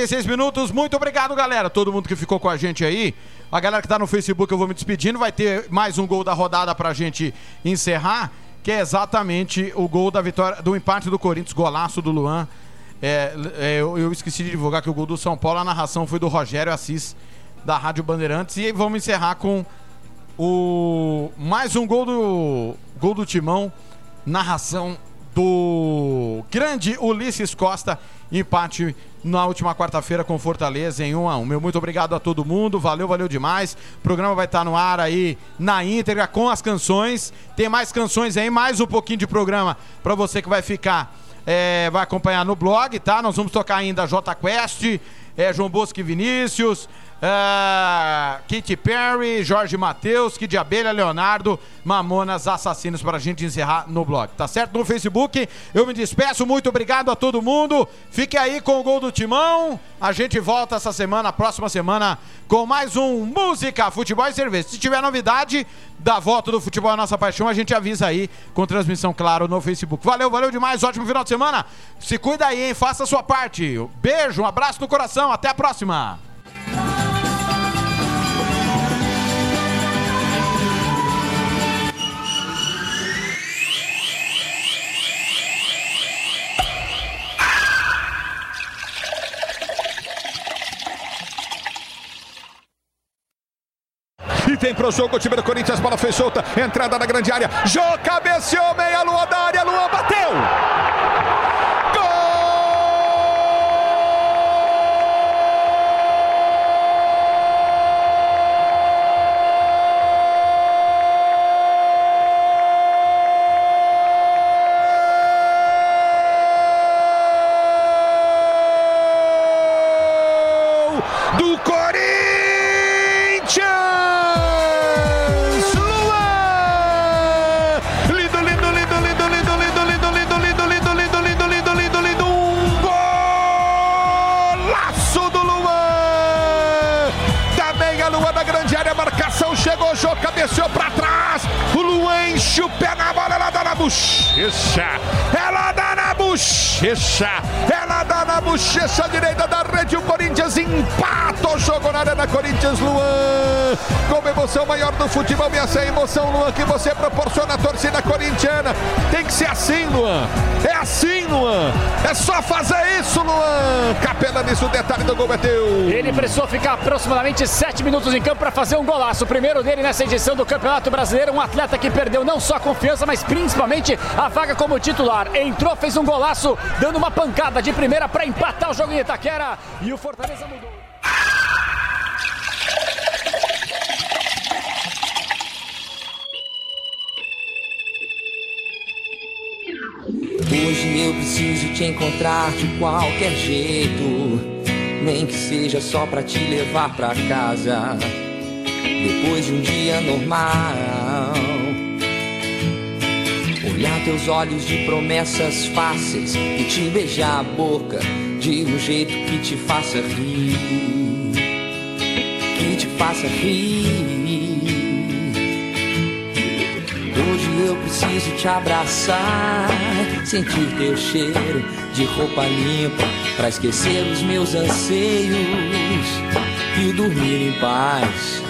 13 horas 36 minutos. Muito obrigado, galera. Todo mundo que ficou com a gente aí. A galera que tá no Facebook, eu vou me despedindo. Vai ter mais um gol da rodada pra gente encerrar, que é exatamente o gol da vitória, do empate do Corinthians, golaço do Luan. É, é, eu, eu esqueci de divulgar que o gol do São Paulo, a narração foi do Rogério Assis, da Rádio Bandeirantes. E vamos encerrar com o mais um gol do gol do Timão, narração do grande Ulisses Costa, empate na última quarta-feira com Fortaleza em 1 a 1. Meu muito obrigado a todo mundo, valeu, valeu demais. O programa vai estar no ar aí na íntegra com as canções. Tem mais canções aí, mais um pouquinho de programa para você que vai ficar é, vai acompanhar no blog, tá? Nós vamos tocar ainda J Quest, é, João Bosco e Vinícius, Katy Perry, Jorge Matheus, Kid Abelha, Leonardo, Mamonas Assassinos pra gente encerrar no blog, tá certo? No Facebook, eu me despeço, muito obrigado a todo mundo. Fique aí com o gol do Timão. A gente volta essa semana, próxima semana, com mais um Música, Futebol e Cerveja. Se tiver novidade da volta do futebol a nossa paixão, a gente avisa aí com transmissão, claro, no Facebook. Valeu, valeu demais, ótimo final de semana. Se cuida aí, hein? Faça a sua parte. Beijo, um abraço no coração, até a próxima. Tem pro jogo o time do Corinthians, bola foi solta, entrada na grande área. Jô cabeceou, meia lua da área, Luan bateu! Do futebol. E essa é a emoção, Luan, que você proporciona à torcida corintiana. Tem que ser assim, Luan. É assim, Luan. É só fazer isso, Luan. Capela nisso, o detalhe do gol é. Ele precisou ficar aproximadamente 7 minutos em campo para fazer um golaço. O primeiro dele nessa edição do Campeonato Brasileiro. Um atleta que perdeu não só a confiança, mas principalmente a vaga como titular. Entrou, fez um golaço, dando uma pancada de primeira para empatar o jogo em Itaquera. E o Fortaleza mudou. Preciso te encontrar de qualquer jeito, nem que seja só pra te levar pra casa. Depois de um dia normal, olhar teus olhos de promessas fáceis e te beijar a boca de um jeito que te faça rir, que te faça rir. Hoje eu preciso te abraçar, sentir teu cheiro de roupa limpa, pra esquecer os meus anseios e dormir em paz.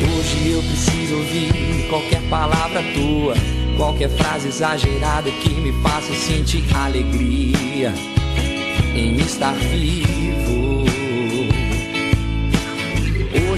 Hoje eu preciso ouvir qualquer palavra tua, qualquer frase exagerada que me faça sentir alegria em estar vivo.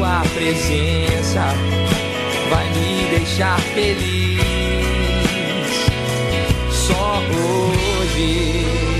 Só tua presença vai me deixar feliz. Só. Hoje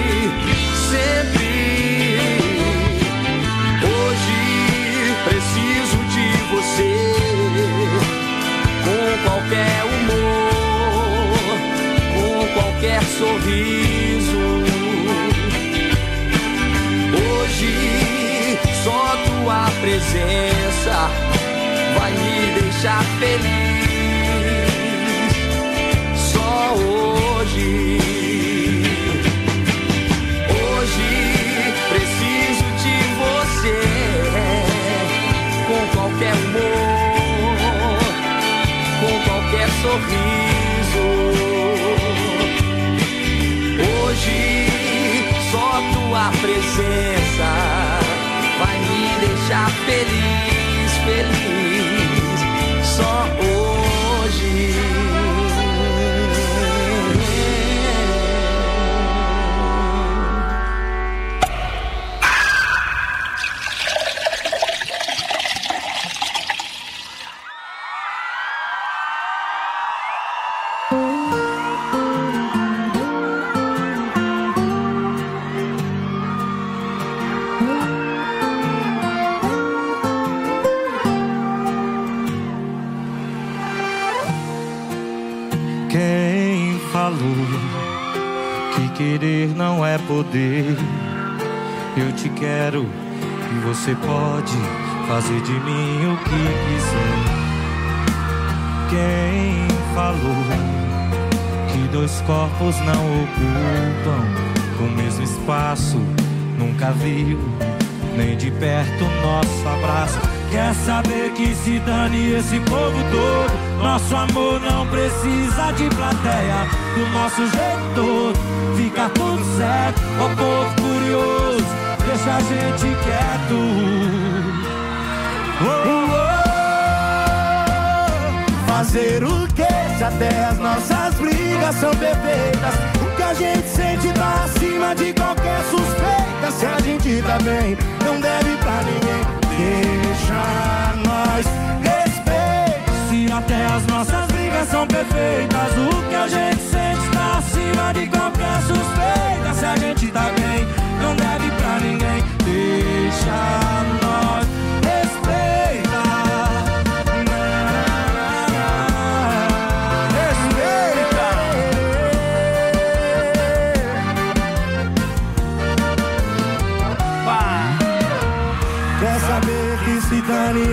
Sorriso. Hoje só tua presença vai me deixar feliz. Só hoje. Hoje preciso de você com qualquer humor, com qualquer sorriso. Presença vai me deixar feliz, você pode fazer de mim o que quiser. Quem falou que dois corpos não ocupam o mesmo espaço? Nunca viu nem de perto nosso abraço. Quer saber que se dane esse povo todo? Nosso amor não precisa de plateia. Do nosso jeito todo, fica tudo certo. Ó povo curioso, deixa a gente quieto. Oh, oh. Fazer o que se até as nossas brigas são perfeitas? O que a gente sente tá acima de qualquer suspeita. Se a gente tá bem, não deve pra ninguém. Deixa nós respeito. Se até as nossas brigas são perfeitas, o que a gente sente tá acima de qualquer suspeita. Se a gente tá bem, não deve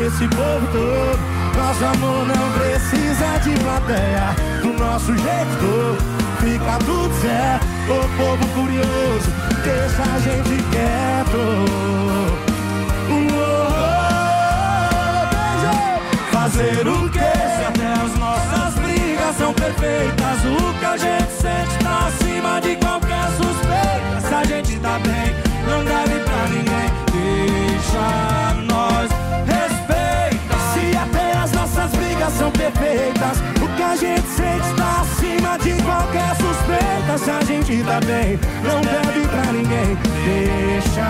esse povo todo? Nosso amor não precisa de plateia. Do nosso jeito todo, fica tudo certo. O povo curioso, deixa a gente quieto. Fazer o que? Se até as nossas brigas são perfeitas, o que a gente sente tá acima de qualquer suspeita. Se a gente tá bem, não deve pra ninguém. Deixa nós brigas são perfeitas, o que a gente sente tá acima de qualquer suspeita. Se a gente tá bem, não deve pra ninguém. Deixa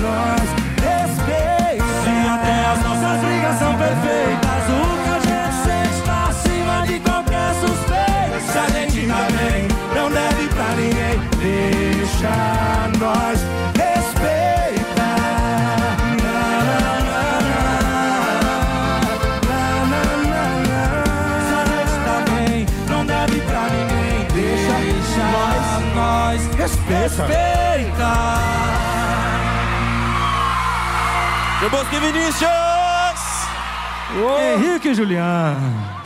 nós respeita. Se até as nossas brigas são perfeitas, o que a gente sente tá acima de qualquer suspeita. Se a gente tá bem, não deve pra ninguém. Deixa nós respeita. Respeita. Seu Bosque Vinícius! Henrique e Juliano.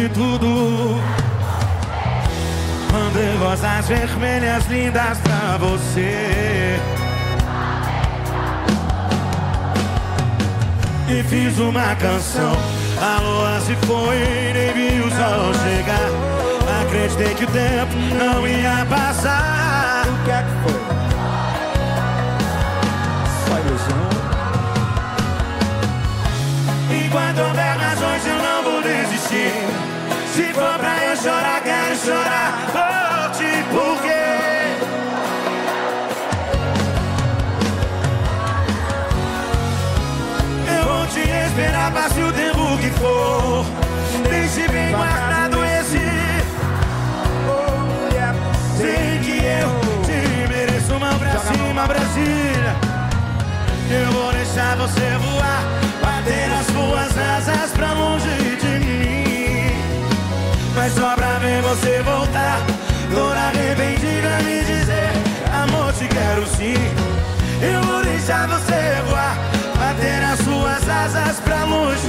De tudo. Mandei rosas vermelhas lindas pra você. E fiz uma canção. A lua se foi, Brasília. Eu vou deixar você voar, bater as suas asas pra longe de mim. Mas só pra ver você voltar, toda arrependida me dizer, amor, te quero sim. Eu vou deixar você voar, bater as suas asas pra longe.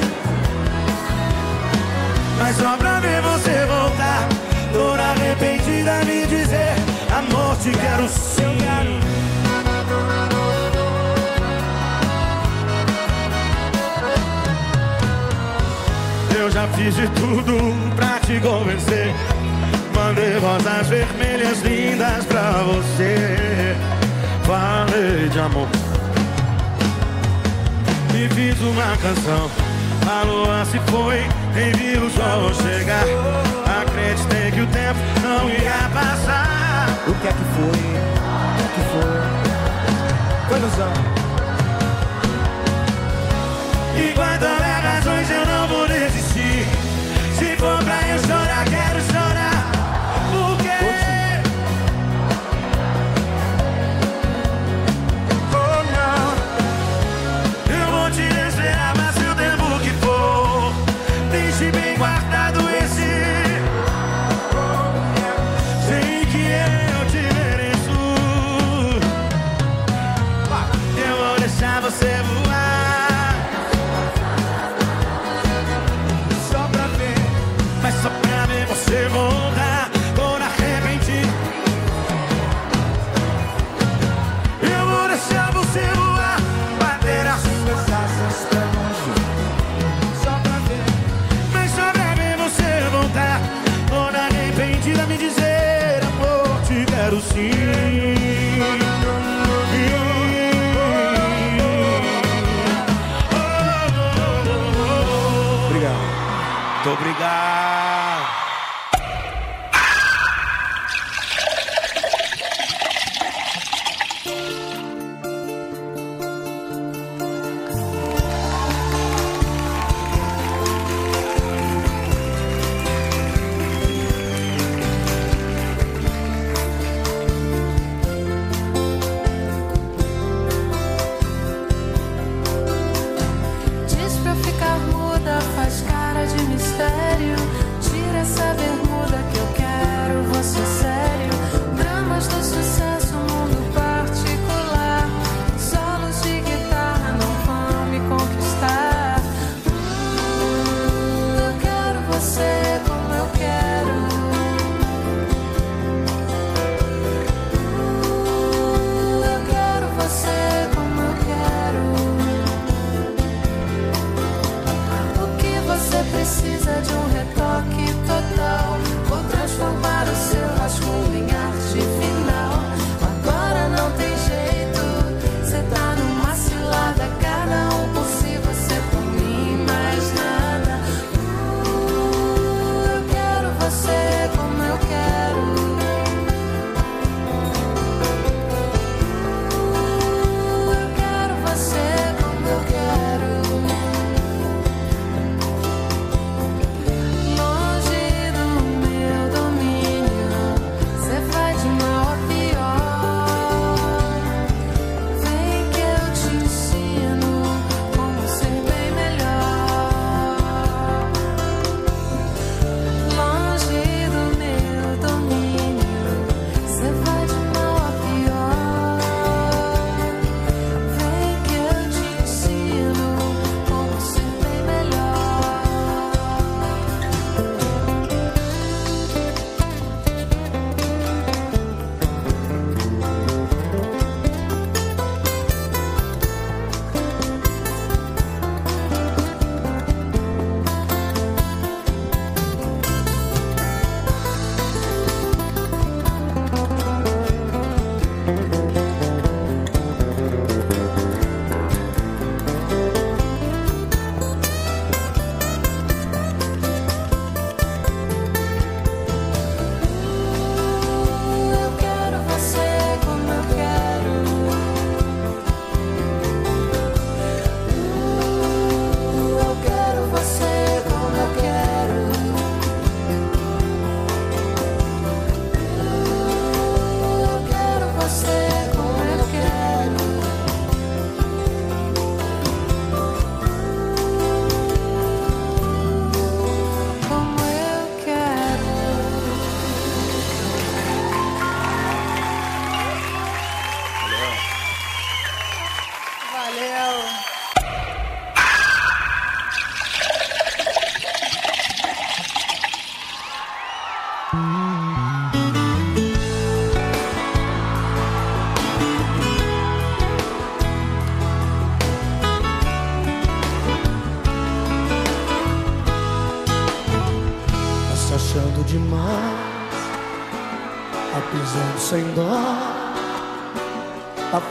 Mas só pra ver você voltar, toda arrependida me dizer, amor, te quero sim. Eu já fiz de tudo pra te convencer. Mandei rosas vermelhas lindas pra você. Falei de amor. E fiz uma canção. A lua se foi, nem vi o sol chegar. Acreditei que o tempo não ia passar. O que é que foi? O que é que foi? Ilusão. Enquanto houver razões, eu não vou desistir. Se for pra eu chorar, quero chorar. Por quê? Oh, não. Eu vou te esperar, mas o tempo que for. Deixe bem guardado deixar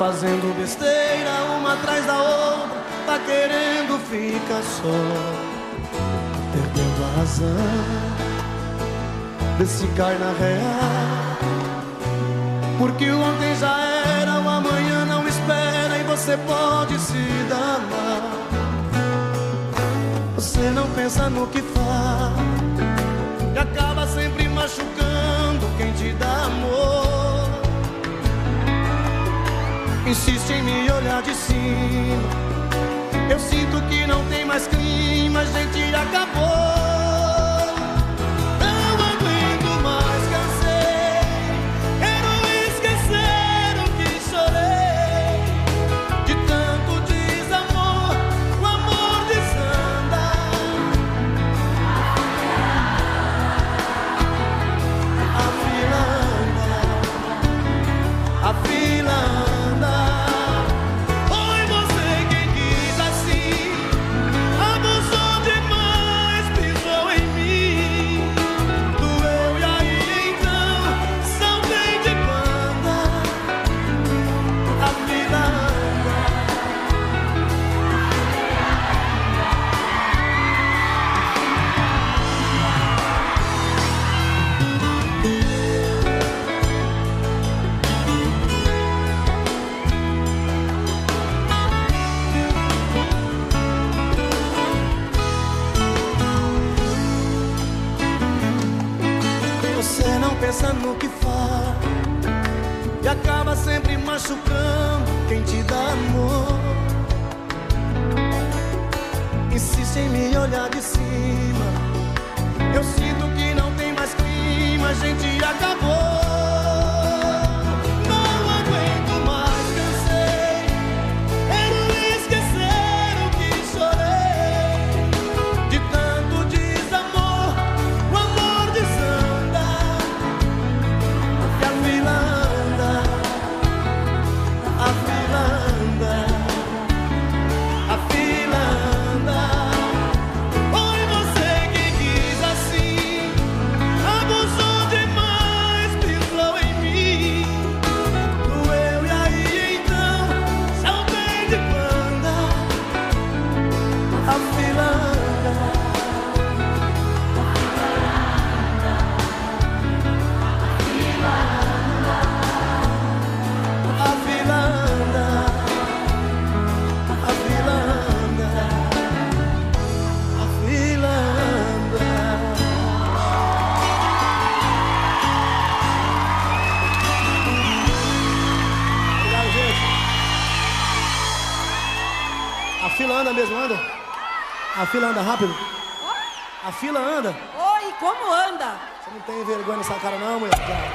fazendo besteira uma atrás da outra, tá querendo ficar só, perdendo a razão desse cai real. Porque ontem já era, o amanhã não espera e você pode se dar mal. Você não pensa no que faz e acaba sempre machucando quem te dá amor. insiste em me olhar de cima. Eu sinto que não tem mais clima, a gente acabou. A fila anda rápido? A fila anda? Oi, como anda? Você não tem vergonha nessa cara não, mulher?